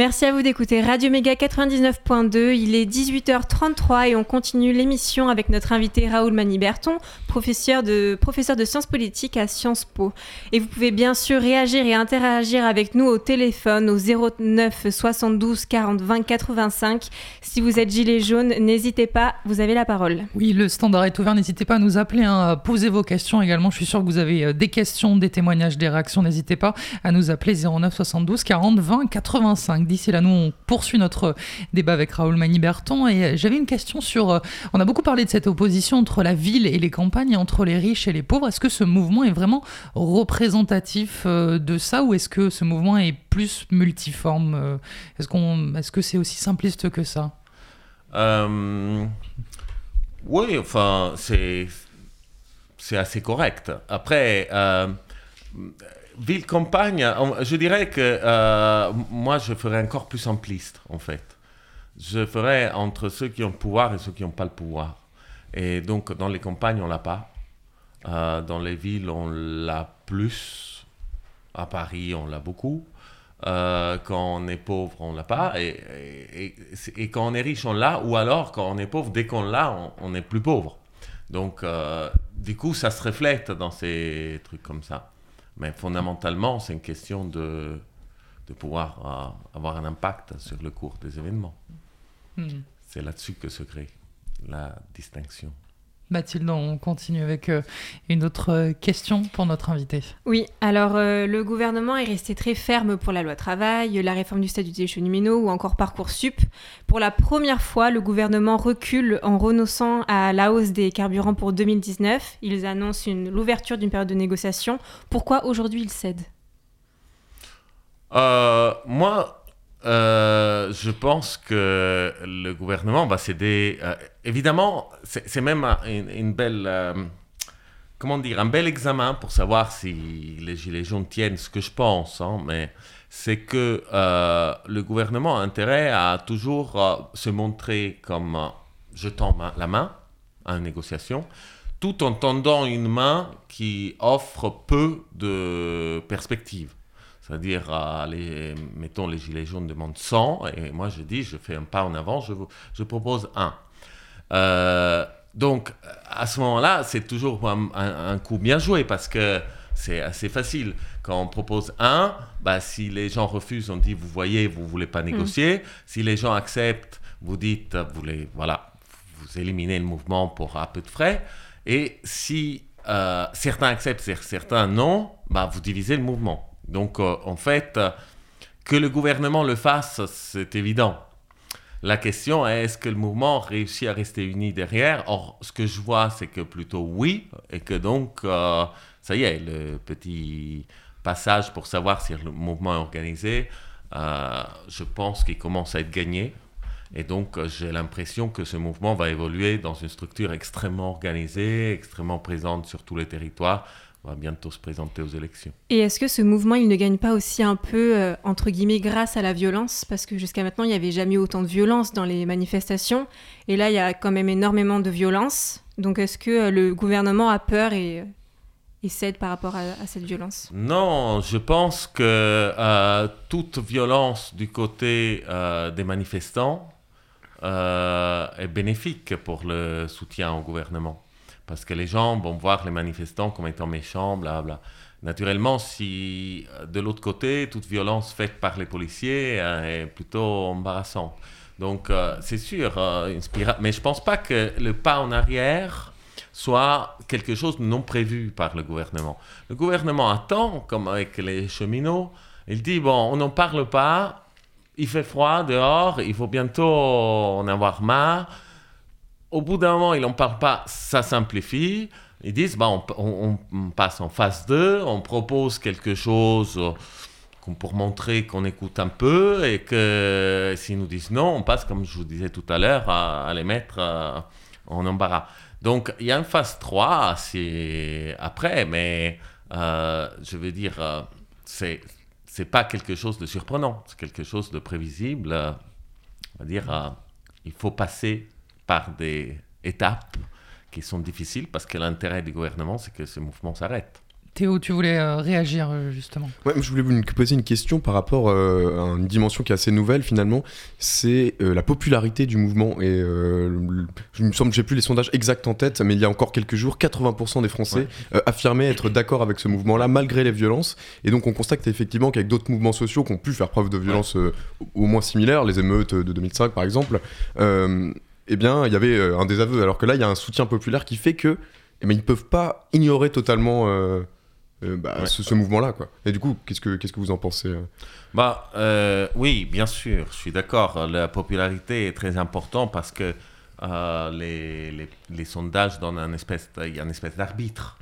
Merci à vous d'écouter Radio Méga 99.2. Il est 18h33 et on continue l'émission avec notre invité Raoul Maniberton, professeur de, professeur de sciences politiques à Sciences Po. Et vous pouvez bien sûr réagir et interagir avec nous au téléphone au 09 72 40 20 85. Si vous êtes gilet jaune, n'hésitez pas, vous avez la parole. Oui, le standard est ouvert, n'hésitez pas à nous appeler, hein, à poser vos questions également. Je suis sûr que vous avez euh, des questions, des témoignages, des réactions. N'hésitez pas à nous appeler 09 72 40 20 85. D'ici là, nous, on poursuit notre débat avec Raoul Maniberton. Et j'avais une question sur. euh, On a beaucoup parlé de cette opposition entre la ville et les campagnes, entre les riches et les pauvres. Est-ce que ce mouvement est vraiment représentatif euh, de ça ou est-ce que ce mouvement est plus multiforme euh, Est-ce qu'on, est-ce que c'est aussi simpliste que ça? Euh, oui, enfin, c'est c'est assez correct. Après, euh, ville-campagne, on- je dirais que euh, moi, je ferais encore plus simpliste, en fait. Je ferais entre ceux qui ont le pouvoir et ceux qui n'ont pas le pouvoir. Et donc, dans les campagnes, on l'a pas. Euh, dans les villes, on l'a plus. À Paris, on l'a beaucoup. Euh, quand on est pauvre, on l'a pas. Et, quand on est riche, on l'a. Ou alors, quand on est pauvre, dès qu'on l'a, on, est plus pauvre. Donc, du coup, ça se reflète dans ces trucs comme ça. Mais fondamentalement, c'est une question de, de pouvoir euh, avoir un impact sur le cours des événements. Hmm. C'est là-dessus que se crée la distinction. Mathilde, on continue avec euh, une autre euh, question pour notre invité. Oui, alors euh, le gouvernement est resté très ferme pour la loi travail, la réforme du statut des cheminots ou encore Parcoursup. Pour la première fois, le gouvernement recule en renonçant à la hausse des carburants pour 2019. Ils annoncent une- l'ouverture d'une période de négociation. Pourquoi aujourd'hui ils cèdent? Euh, moi, euh, je pense que le gouvernement va céder. euh, évidemment, c'est même un- une, belle. euh, comment dire Un bel examen pour savoir si les Gilets jaunes tiennent ce que je pense. hein, mais c'est que le gouvernement a intérêt à toujours se montrer comme jetant la main à une négociation, tout en tendant une main qui offre peu de perspectives. C'est-à-dire, les, mettons, les Gilets jaunes demandent 100, et moi je dis, je fais un pas en avant, je, vous- je propose 1. Euh, donc, à ce moment-là, c'est toujours un, un- un coup bien joué, parce que c'est assez facile. Quand on propose 1, bah, si les gens refusent, on dit, vous voyez, vous ne voulez pas négocier. Si les gens acceptent, vous dites, vous voulez, voilà, vous éliminez le mouvement pour un peu de frais. Et si euh, certains acceptent, cer- certains non, bah, vous divisez le mouvement. Donc, euh, en fait, que le gouvernement le fasse, c'est évident. La question est, est-ce que le mouvement réussit à rester uni derrière? Or, ce que je vois, c'est que plutôt oui, et que donc, euh, ça y est, le petit passage pour savoir si le mouvement est organisé, euh, je pense qu'il commence à être gagné. Et donc, j'ai l'impression que ce mouvement va évoluer dans une structure extrêmement organisée, extrêmement présente sur tous les territoires, va bientôt se présenter aux élections. Et est-ce que ce mouvement, il ne gagne pas aussi un peu, euh, entre guillemets, grâce à la violence? Parce que jusqu'à maintenant, il n'y avait jamais eu autant de violence dans les manifestations. Et là, il y a quand même énormément de violence. Donc est-ce que euh, le gouvernement a peur et, et cède par rapport à, à cette violence? Non, je pense que euh, toute violence du côté euh, des manifestants euh, est bénéfique pour le soutien au gouvernement. Parce que les gens vont voir les manifestants comme étant méchants, blabla. Naturellement, si euh, de l'autre côté, toute violence faite par les policiers euh, est plutôt embarrassante. Donc, euh, c'est sûr, euh. Mais je ne pense pas que le pas en arrière soit quelque chose de non prévu par le gouvernement. Le gouvernement attend, comme avec les cheminots, il dit, bon, on n'en parle pas, il fait froid dehors, il faut bientôt en avoir marre. Au bout d'un moment, ils n'en parlent pas, ça simplifie. Ils disent, bah, on, passe en phase 2, on propose quelque chose euh, pour montrer qu'on écoute un peu et que s'ils nous disent non, on passe, comme je vous disais tout à l'heure, à, les mettre euh, en embarras. Donc, il y a une phase 3 c'est après, mais euh, je veux dire, c'est c'est pas quelque chose de surprenant, c'est quelque chose de prévisible. on va dire, il faut passer par des étapes qui sont difficiles parce que l'intérêt du gouvernement, c'est que ce mouvement s'arrête. Théo, tu voulais euh, réagir euh, justement. Ouais, je voulais vous poser une question par rapport euh, à une dimension qui est assez nouvelle finalement, c'est la popularité du mouvement. Et je me semble, j'ai plus les sondages exacts en tête, mais il y a encore quelques jours, 80% des Français affirmaient être d'accord avec ce mouvement-là malgré les violences. Et donc on constate effectivement qu'avec d'autres mouvements sociaux qui ont pu faire preuve de violence au moins similaires, les émeutes de 2005 par exemple, eh bien il y avait un désaveu. Alors que là, il y a un soutien populaire qui fait que eh ben, ils ne peuvent pas ignorer totalement euh, euh, bah, ce, mouvement-là. Quoi. Et du coup, qu'est-ce que, qu'est-ce que vous en pensez euh bah, Oui, bien sûr, je suis d'accord. La popularité est très importante parce que les, les, les, sondages donnent un espèce, il y a une espèce d'arbitre.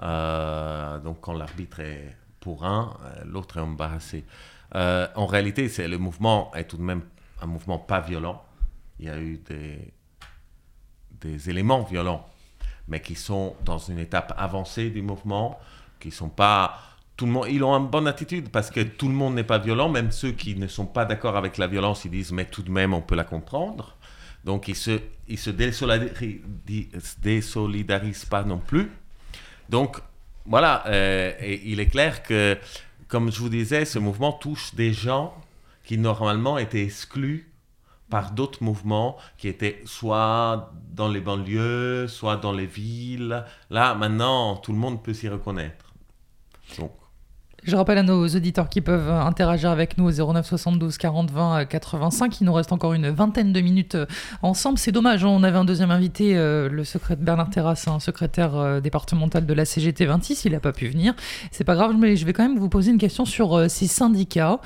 donc quand l'arbitre est pour un, l'autre est embarrassé. en réalité, c'est, le mouvement est tout de même un mouvement pas violent. Il y a eu des, des éléments violents mais qui sont dans une étape avancée du mouvement, qui sont pas tout le monde, ils ont une bonne attitude parce que tout le monde n'est pas violent, même ceux qui ne sont pas d'accord avec la violence, ils disent mais tout de même on peut la comprendre. Donc ils se, ils se désolidarisent pas non plus. Donc voilà, euh, et il est clair que, comme je vous disais, ce mouvement touche des gens qui normalement étaient exclus par d'autres mouvements qui étaient soit dans les banlieues, soit dans les villes. Là, maintenant, tout le monde peut s'y reconnaître. Donc, je rappelle à nos auditeurs qui peuvent interagir avec nous au 09 72 40 20 85. Il nous reste encore une vingtaine de minutes euh, ensemble. C'est dommage, hein, on avait un deuxième invité, euh, le secrétaire Bernard Terrasse, un secrétaire euh, départemental de la CGT 26. Il n'a pas pu venir. C'est pas grave, mais je vais quand même vous poser une question sur ces syndicats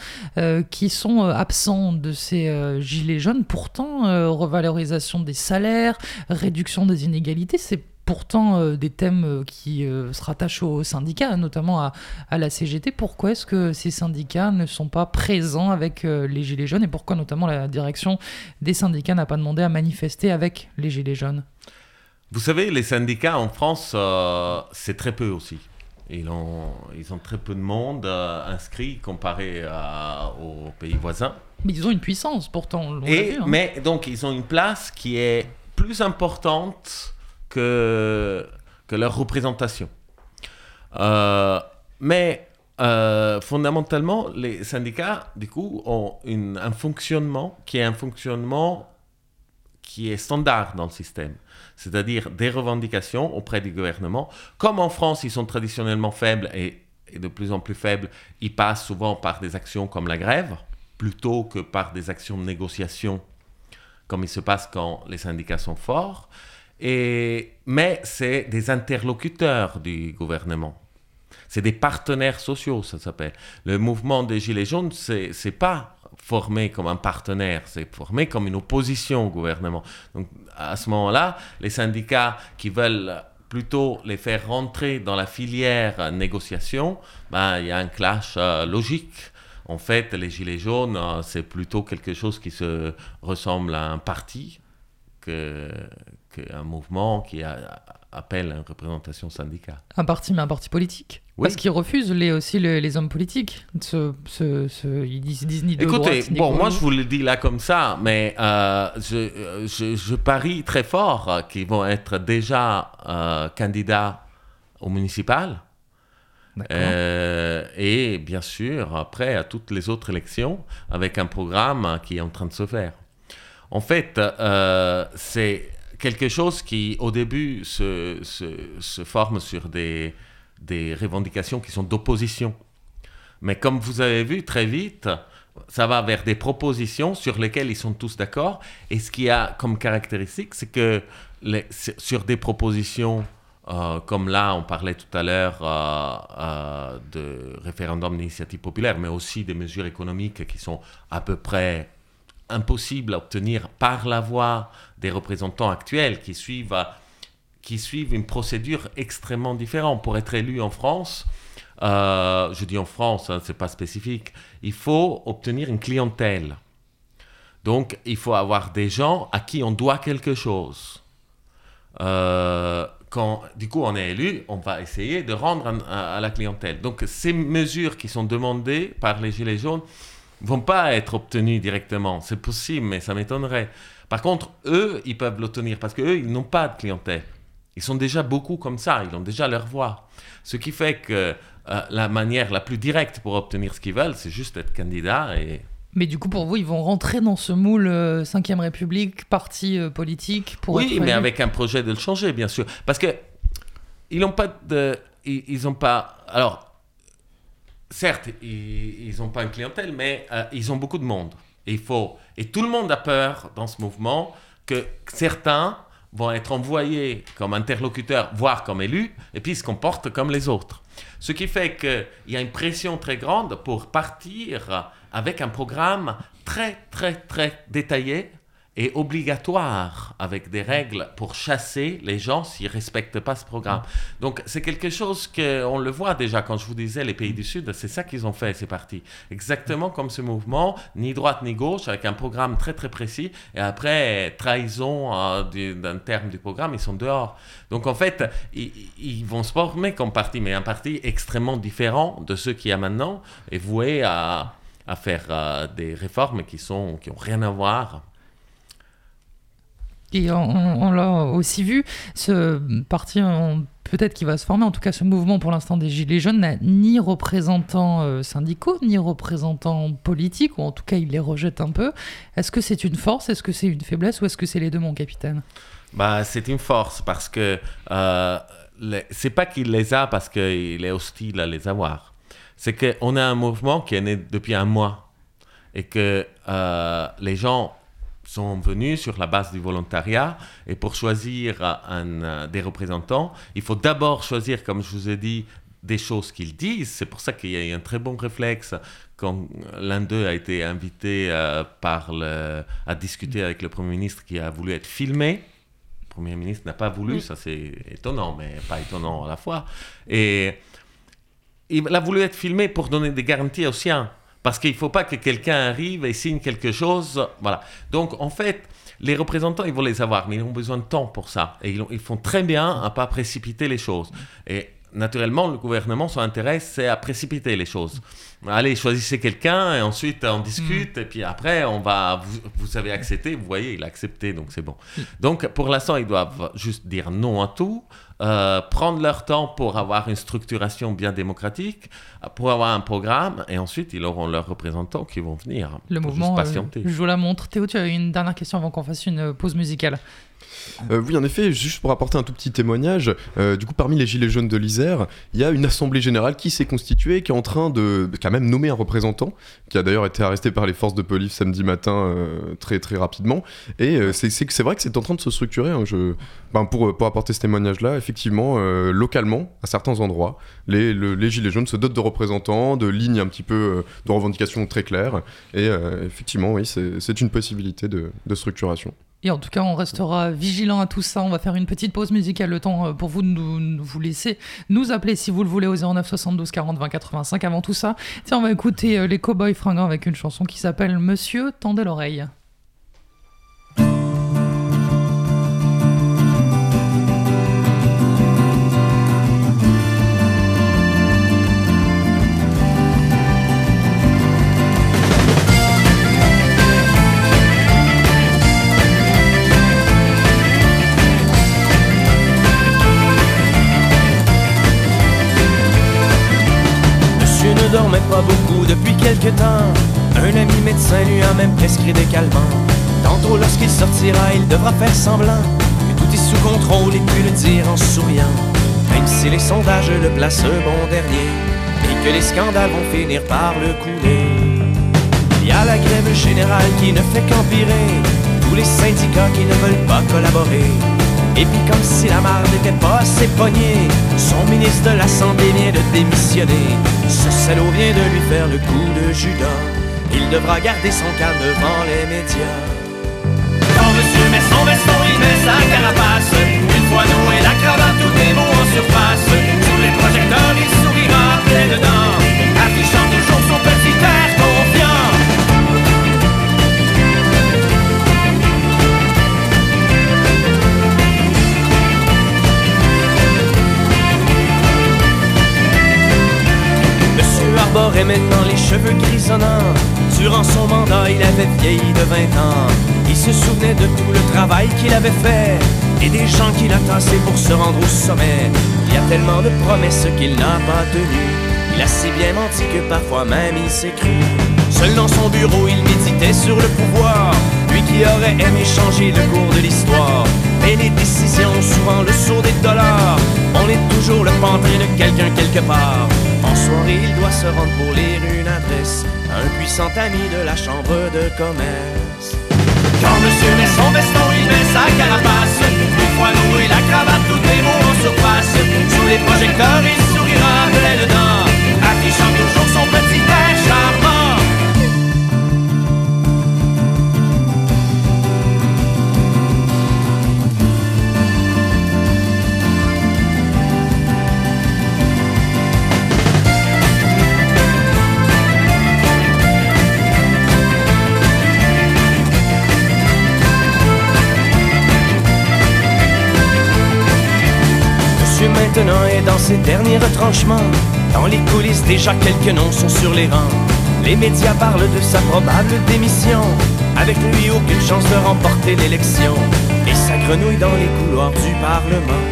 qui sont absents de ces gilets jaunes. Pourtant, revalorisation des salaires, réduction des inégalités, c'est pourtant euh, des thèmes euh, qui euh, se rattachent aux syndicats, notamment à, la CGT. Pourquoi est-ce que ces syndicats ne sont pas présents avec les Gilets jaunes et pourquoi notamment la direction des syndicats n'a pas demandé à manifester avec les Gilets jaunes? Vous savez, les syndicats en France, c'est très peu aussi. Ils ont, ils ont très peu de monde inscrit comparé aux pays voisins. Mais ils ont une puissance pourtant. Et, hein. Mais donc ils ont une place qui est plus importante que, leur représentation. Euh, mais euh, fondamentalement, les syndicats, du coup, ont un fonctionnement qui est un fonctionnement qui est standard dans le système, c'est-à-dire des revendications auprès du gouvernement. Comme en France, ils sont traditionnellement faibles et, de plus en plus faibles, ils passent souvent par des actions comme la grève, plutôt que par des actions de négociation, comme il se passe quand les syndicats sont forts. Et, mais c'est des interlocuteurs du gouvernement. C'est des partenaires sociaux, ça s'appelle. Le mouvement des Gilets jaunes, c'est n'est pas formé comme un partenaire, c'est formé comme une opposition au gouvernement. Donc à ce moment-là, les syndicats qui veulent plutôt les faire rentrer dans la filière négociation, ben, il y a un clash euh, logique. En fait, les Gilets jaunes, euh, c'est plutôt quelque chose qui se ressemble à un parti que, un mouvement qui appelle une représentation syndicale. Un parti, mais un parti politique Parce qu'ils refusent les, aussi les, hommes politiques. Ce, ce, ils disent, ni de Écoutez, droite, bon, moi je vous le dis là comme ça, mais euh, je, je, je, parie très fort qu'ils vont être déjà euh, candidats au municipal. Euh, et bien sûr, après, à toutes les autres élections, avec un programme qui est en train de se faire. En fait, c'est quelque chose qui, au début, se, se, forme sur des, des revendications qui sont d'opposition. Mais comme vous avez vu, très vite, ça va vers des propositions sur lesquelles ils sont tous d'accord. Et ce qui a comme caractéristique, c'est que sur des propositions euh, comme là, on parlait tout à l'heure euh, euh, de référendum d'initiative populaire, mais aussi des mesures économiques qui sont à peu près impossible à obtenir par la voix des représentants actuels qui suivent, qui suivent une procédure extrêmement différente. Pour être élu en France, euh, je dis en France, hein, ce n'est pas spécifique, il faut obtenir une clientèle. Donc, il faut avoir des gens à qui on doit quelque chose. Euh, quand, du coup, on est élu, on va essayer de rendre à, à la clientèle. Donc, ces mesures qui sont demandées par les Gilets jaunes, vont pas être obtenus directement. C'est possible, mais ça m'étonnerait. Par contre, eux, ils peuvent l'obtenir parce qu'eux, ils n'ont pas de clientèle. Ils sont déjà beaucoup comme ça, ils ont déjà leur voix. Ce qui fait que euh, la manière la plus directe pour obtenir ce qu'ils veulent, c'est juste être candidat et Mais du coup, pour vous, ils vont rentrer dans ce moule 5ème République, parti euh, politique pour oui, mais avec un projet de le changer, bien sûr. Parce que ils n'ont pas de, ils, ils ont pas. Alors, certes, ils n'ont pas une clientèle, mais euh, ils ont beaucoup de monde. Et il faut, et tout le monde a peur dans ce mouvement que certains vont être envoyés comme interlocuteurs, voire comme élus, et puis se comportent comme les autres. Ce qui fait qu'il y a une pression très grande pour partir avec un programme très, très, très détaillé et obligatoire, avec des règles pour chasser les gens s'ils ne respectent pas ce programme. Donc c'est quelque chose qu'on le voit déjà quand je vous disais les pays du Sud, c'est ça qu'ils ont fait, c'est parti. Exactement comme ce mouvement, ni droite ni gauche, avec un programme très très précis, et après, trahison du- d'un terme du programme, ils sont dehors. Donc en fait, ils, vont se former comme parti, mais un parti extrêmement différent de ceux qu'il y a maintenant, et voué à, à faire euh, des réformes qui sont qui rien à voir Et on, l'a aussi vu, ce parti, peut-être qu'il va se former, en tout cas ce mouvement pour l'instant des Gilets jaunes n'a ni représentants euh, syndicaux, ni représentants politiques, ou en tout cas il les rejette un peu. Est-ce que c'est une force, est-ce que c'est une faiblesse, ou est-ce que c'est les deux, mon capitaine? Bah, c'est une force parce que euh, c'est pas qu'il les a parce qu'il est hostile à les avoir. C'est qu'on a un mouvement qui est né depuis un mois et que euh, les gens sont venus sur la base du volontariat et pour choisir un, euh, des représentants, il faut d'abord choisir, comme je vous ai dit, des choses qu'ils disent. C'est pour ça qu'il y a eu un très bon réflexe quand l'un d'eux a été invité euh, par le- à discuter avec le Premier ministre qui a voulu être filmé. Le Premier ministre n'a pas voulu, Oui. ça c'est étonnant, mais pas étonnant à la fois. Et il a voulu être filmé pour donner des garanties aux siens. Parce qu'il ne faut pas que quelqu'un arrive et signe quelque chose. Voilà. Donc, en fait, les représentants, ils vont les avoir, mais ils ont besoin de temps pour ça. Et ils, ils font très bien à ne pas précipiter les choses. Et naturellement, le gouvernement, son intérêt, c'est à précipiter les choses. Allez, choisissez quelqu'un et ensuite on discute. Et puis après, on va. Vous, vous avez accepté, vous voyez, il a accepté, donc c'est bon. Donc, pour l'instant, ils doivent juste dire non à tout. euh, prendre leur temps pour avoir une structuration bien démocratique, euh, pour avoir un programme, et ensuite ils auront leurs représentants qui vont venir. Le mouvement euh, patienter. joue la montre. Théo, tu as une dernière question avant qu'on fasse une pause musicale. Euh, oui, en effet, juste pour apporter un tout petit témoignage, euh, du coup, parmi les Gilets jaunes de l'Isère, il y a une assemblée générale qui s'est constituée, qui est en train de. qui a même nommé un représentant, qui a d'ailleurs été arrêté par les forces de police samedi matin euh, très très rapidement. Et c'est vrai que c'est en train de se structurer. hein, je, ben, pour, pour apporter ce témoignage-là, effectivement, localement, à certains endroits, les, le- les Gilets jaunes se dotent de représentants, de lignes un petit peu de revendications très claires. Et effectivement, oui, c'est c'est une possibilité de, de structuration. Et en tout cas, on restera vigilant à tout ça. On va faire une petite pause musicale, le temps euh, pour vous de nous, vous laisser nous appeler si vous le voulez au 09 72 40 20 85. Avant tout ça, tiens, on va écouter euh, les Cowboys fringants avec une chanson qui s'appelle Monsieur, tendez l'oreille. Un ami médecin lui a même prescrit des calmants. Tantôt lorsqu'il sortira, il devra faire semblant que tout est sous contrôle et puis le dire en souriant. Même si les sondages le placent bon dernier et que les scandales vont finir par le couler. Il y a la grève générale qui ne fait qu'empirer. Tous les syndicats qui ne veulent pas collaborer. Et puis comme si la marde n'était pas assez pognée, son ministre de l'Assemblée vient de démissionner. Ce salaud vient de lui faire le coup de Judas. Il devra garder son calme devant les médias. Quand monsieur met son veston, il met sa carapace. Une fois noué la cravate, tout est beau en surface. Sous les projecteurs, il sourira plein dedans. Arborait maintenant les cheveux grisonnants. Durant son mandat, il avait vieilli de 20 ans. Il se souvenait de tout le travail qu'il avait fait. et des gens qu'il a tassés pour se rendre au sommet. Il y a tellement de promesses qu'il n'a pas tenues. Il a si bien menti que parfois même il s'est cru. Seul dans son bureau, il méditait sur le pouvoir. Lui qui aurait aimé changer le cours de l'histoire. Mais les décisions, souvent le saut des dollars. On est toujours le pantin de quelqu'un quelque part. En soirée, il doit se rendre pour lire une adresse à un puissant ami de la chambre de commerce. Quand monsieur met son veston, il met sa carapace. Une fois noué la cravate, tout est beau en surface. Sous les projecteurs, il sourira plein dedans. Affichant maintenant est dans ses derniers retranchements. Dans les coulisses, déjà quelques noms sont sur les rangs. Les médias parlent de sa probable démission. Avec lui, aucune chance de remporter l'élection. Et ça grenouille dans les couloirs du Parlement.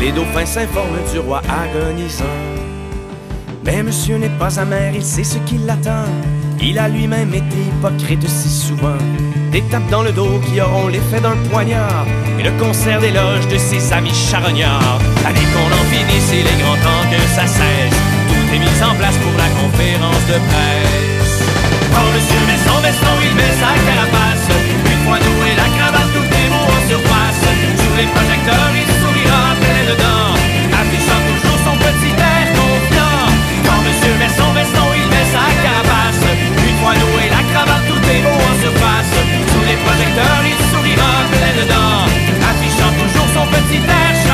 Les dauphins s'informent du roi agonisant. Mais monsieur n'est pas amer, il sait ce qui l'attend. Il a lui-même été hypocrite si souvent. Des tapes dans le dos qui auront l'effet d'un poignard. Et le concert d'éloge de ses amis charognards. Allez qu'on en finisse, il est grand temps que ça cesse. Tout est mis en place pour la conférence de presse. Quand monsieur met son veston, il met sa carapace. Une fois noué la cravate, tout est beau en surface. Sous les projecteurs, il sourira plein dedans. Affichant toujours son petit air confiant. Quand monsieur met son veston, il met sa carapace. Une fois noué la cravate, il sourira plein dedans. Affichant toujours son petit air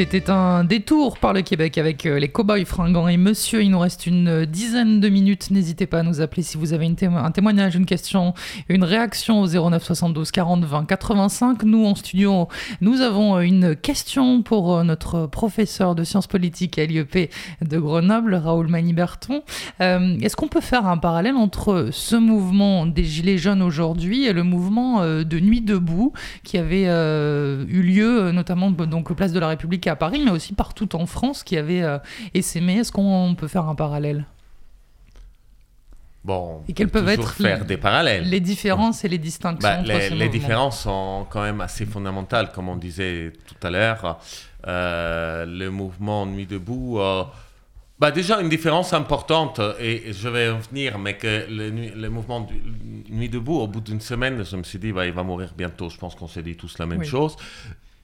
C'était un détour par le Québec avec euh, les Cowboys fringants et monsieur. Il nous reste une euh, dizaine de minutes. N'hésitez pas à nous appeler si vous avez un témoignage, une question, une réaction au 09 72 40 20 85. Nous, en studio, nous avons euh, une question pour notre professeur de sciences politiques à l'IEP de Grenoble, Raoul Maniberton. Euh, Est-ce qu'on peut faire un parallèle entre ce mouvement des Gilets jaunes aujourd'hui et le mouvement de Nuit debout qui avait eu lieu notamment donc place de la République à Paris, mais aussi partout en France qui avait euh, essaimé Est-ce qu'on peut faire un parallèle? Bon, Et on quelles peuvent être faire les- des parallèles. les différences et les distinctions Bah, les, différences sont quand même assez fondamentales, comme on disait tout à l'heure. Euh, le mouvement Nuit debout. euh, bah déjà, une différence importante, et je vais en venir, mais que le, le mouvement du- Nuit debout, au bout d'une semaine, je me suis dit, bah, il va mourir bientôt. Je pense qu'on s'est dit tous la même Oui. chose.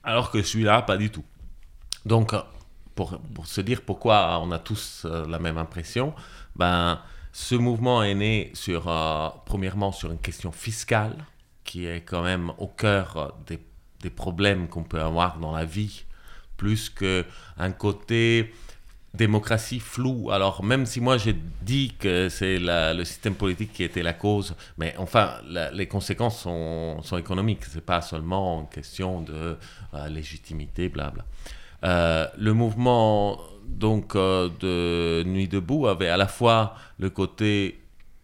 Alors que celui-là, pas du tout. Donc, euh, pour, se dire pourquoi on a tous euh, la même impression, ben, ce mouvement est né sur, euh, premièrement sur une question fiscale, qui est quand même au cœur des, problèmes qu'on peut avoir dans la vie, plus qu'un côté démocratie floue. Alors, même si moi j'ai dit que c'est le système politique qui était la cause, mais enfin, les conséquences sont, sont économiques. C'est pas seulement une question de légitimité, blabla. Euh, le mouvement donc euh, de Nuit debout avait à la fois le côté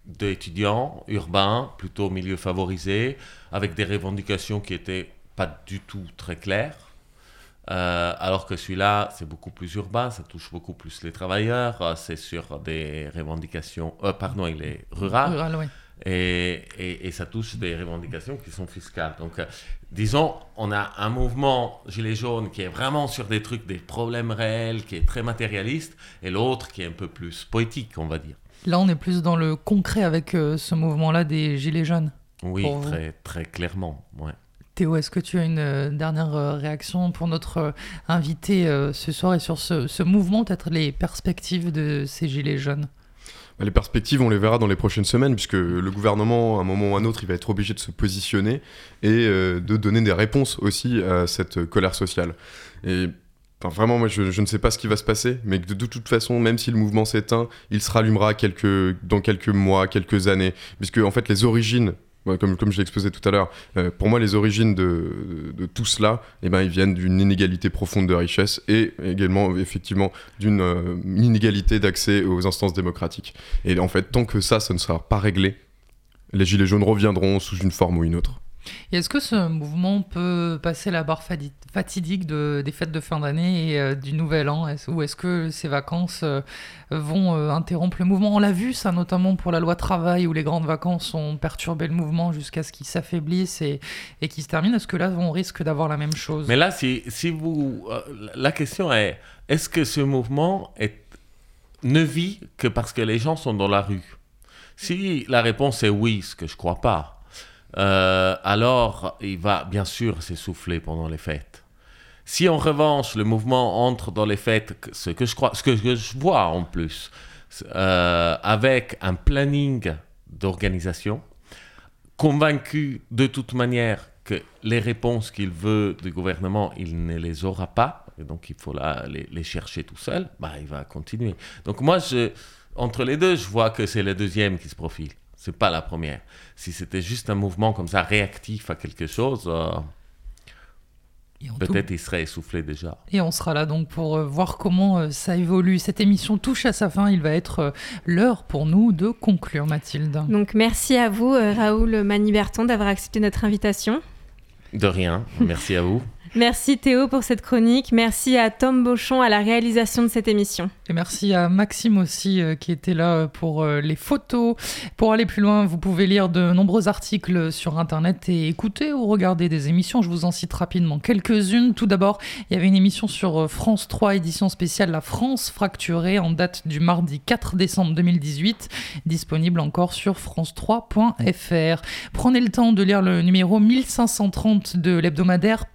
d'étudiants urbains, plutôt milieu favorisé, avec des revendications qui étaient pas du tout très claires. Euh, alors que celui-là, c'est beaucoup plus urbain, ça touche beaucoup plus les travailleurs, c'est sur des revendications, pardon, il est rural, Rural, oui. Et, et- et ça touche des revendications qui sont fiscales. Donc, euh, disons, on a un mouvement Gilets jaunes qui est vraiment sur des trucs, des problèmes réels, qui est très matérialiste, et l'autre qui est un peu plus poétique, on va dire. Là, on est plus dans le concret avec euh, ce mouvement-là des Gilets jaunes. Oui, vous. très, très clairement, ouais. Théo, est-ce que tu as une euh, dernière réaction pour notre invité ce soir et sur ce, ce mouvement, peut-être les perspectives de ces Gilets jaunes? Les perspectives, on les verra dans les prochaines semaines, puisque le gouvernement, à un moment ou à un autre, il va être obligé de se positionner et euh, de donner des réponses aussi à cette colère sociale. Et vraiment, moi, je, ne sais pas ce qui va se passer, mais de, toute façon, même si le mouvement s'éteint, il se rallumera dans quelques mois, quelques années, puisque en fait, les origines Comme, comme je l'ai exposé tout à l'heure, euh, pour moi, les origines de, de tout cela, eh ben, ils viennent d'une inégalité profonde de richesse et également, effectivement, d'une euh, inégalité d'accès aux instances démocratiques. Et en fait, tant que ça, ça ne sera pas réglé, les Gilets jaunes reviendront sous une forme ou une autre. Est-ce que ce mouvement peut passer la barre fatidique de, des fêtes de fin d'année et euh, du nouvel an? Ou est-ce que ces vacances euh, vont euh, interrompre le mouvement? On l'a vu, ça notamment pour la loi travail, où les grandes vacances ont perturbé le mouvement jusqu'à ce qu'il s'affaiblisse et, et qu'il se termine. Est-ce que là, on risque d'avoir la même chose? Mais là, si, si vous. la question est est-ce que ce mouvement est, ne vit que parce que les gens sont dans la rue? Si la réponse est oui, ce que je crois pas, euh, alors il va bien sûr s'essouffler pendant les fêtes. Si en revanche le mouvement entre dans les fêtes, ce que je crois, ce que je vois en plus, euh, avec un planning d'organisation, convaincu de toute manière que les réponses qu'il veut du gouvernement, il ne les aura pas, et donc il faut les, chercher tout seul, bah, il va continuer. Donc moi, entre les deux, je vois que c'est le deuxième qui se profile. C'est pas la première. Si c'était juste un mouvement comme ça réactif à quelque chose, euh, peut-être il serait essoufflé déjà. Et on sera là donc pour euh, voir comment euh, ça évolue. Cette émission touche à sa fin. Il va être l'heure pour nous de conclure, Mathilde. Donc merci à vous, Raoul Maniberton, d'avoir accepté notre invitation. De rien. Merci à vous. Merci Théo pour cette chronique. Merci à Tom Beauchamp à la réalisation de cette émission. Et merci à Maxime aussi euh, qui était là euh, pour euh, les photos. Pour aller plus loin, vous pouvez lire de nombreux articles sur Internet et écouter ou regarder des émissions. Je vous en cite rapidement quelques-unes. Tout d'abord, il y avait une émission sur France 3, édition spéciale La France fracturée, en date du mardi 4 décembre 2018, disponible encore sur france3.fr. Prenez le temps de lire le numéro 1530 de l'hebdomadaire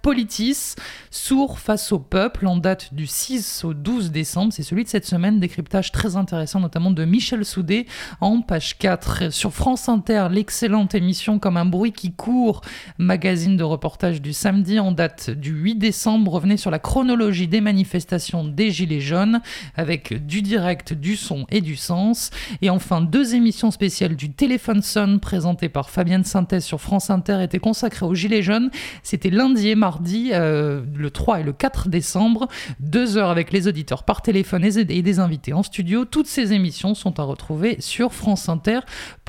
Politis, Sourd face au peuple, en date du 6 au 12 décembre. C'est celui de cette semaine, décryptage très intéressant, notamment de Michel Soudet, en page 4. Sur France Inter, l'excellente émission Comme un bruit qui court, magazine de reportage du samedi, en date du 8 décembre, revenez sur la chronologie des manifestations des Gilets jaunes, avec du direct, du son et du sens. Et enfin, deux émissions spéciales du Téléphone Sonne, présentées par Fabienne Synthèse sur France Inter, étaient consacrées aux Gilets jaunes. C'était lundi et mardi, euh, le 3 et le 4 décembre, deux heures avec les auditeurs par téléphone et des invités en studio. Toutes ces émissions sont à retrouver sur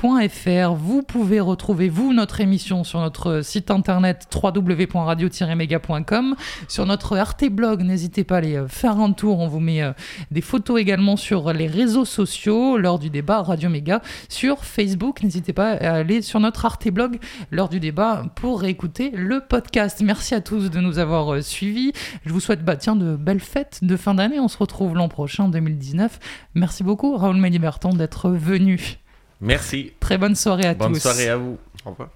Vous pouvez retrouver, vous, notre émission sur notre site internet www.radio-méga.com, sur notre Arte blog. N'hésitez pas à aller euh, faire un tour. On vous met euh, des photos également sur les réseaux sociaux lors du débat Radio Méga sur Facebook. N'hésitez pas à aller sur notre Arte blog lors du débat pour réécouter le podcast. Merci à tous de nous avoir euh, suivis. Je vous souhaite bah, de belles fêtes de fin d'année. On se retrouve l'an prochain, 2019. Merci beaucoup, Raoul Médiberton, d'être venu. Merci. Très bonne soirée à Bonne tous. soirée à vous. Au revoir.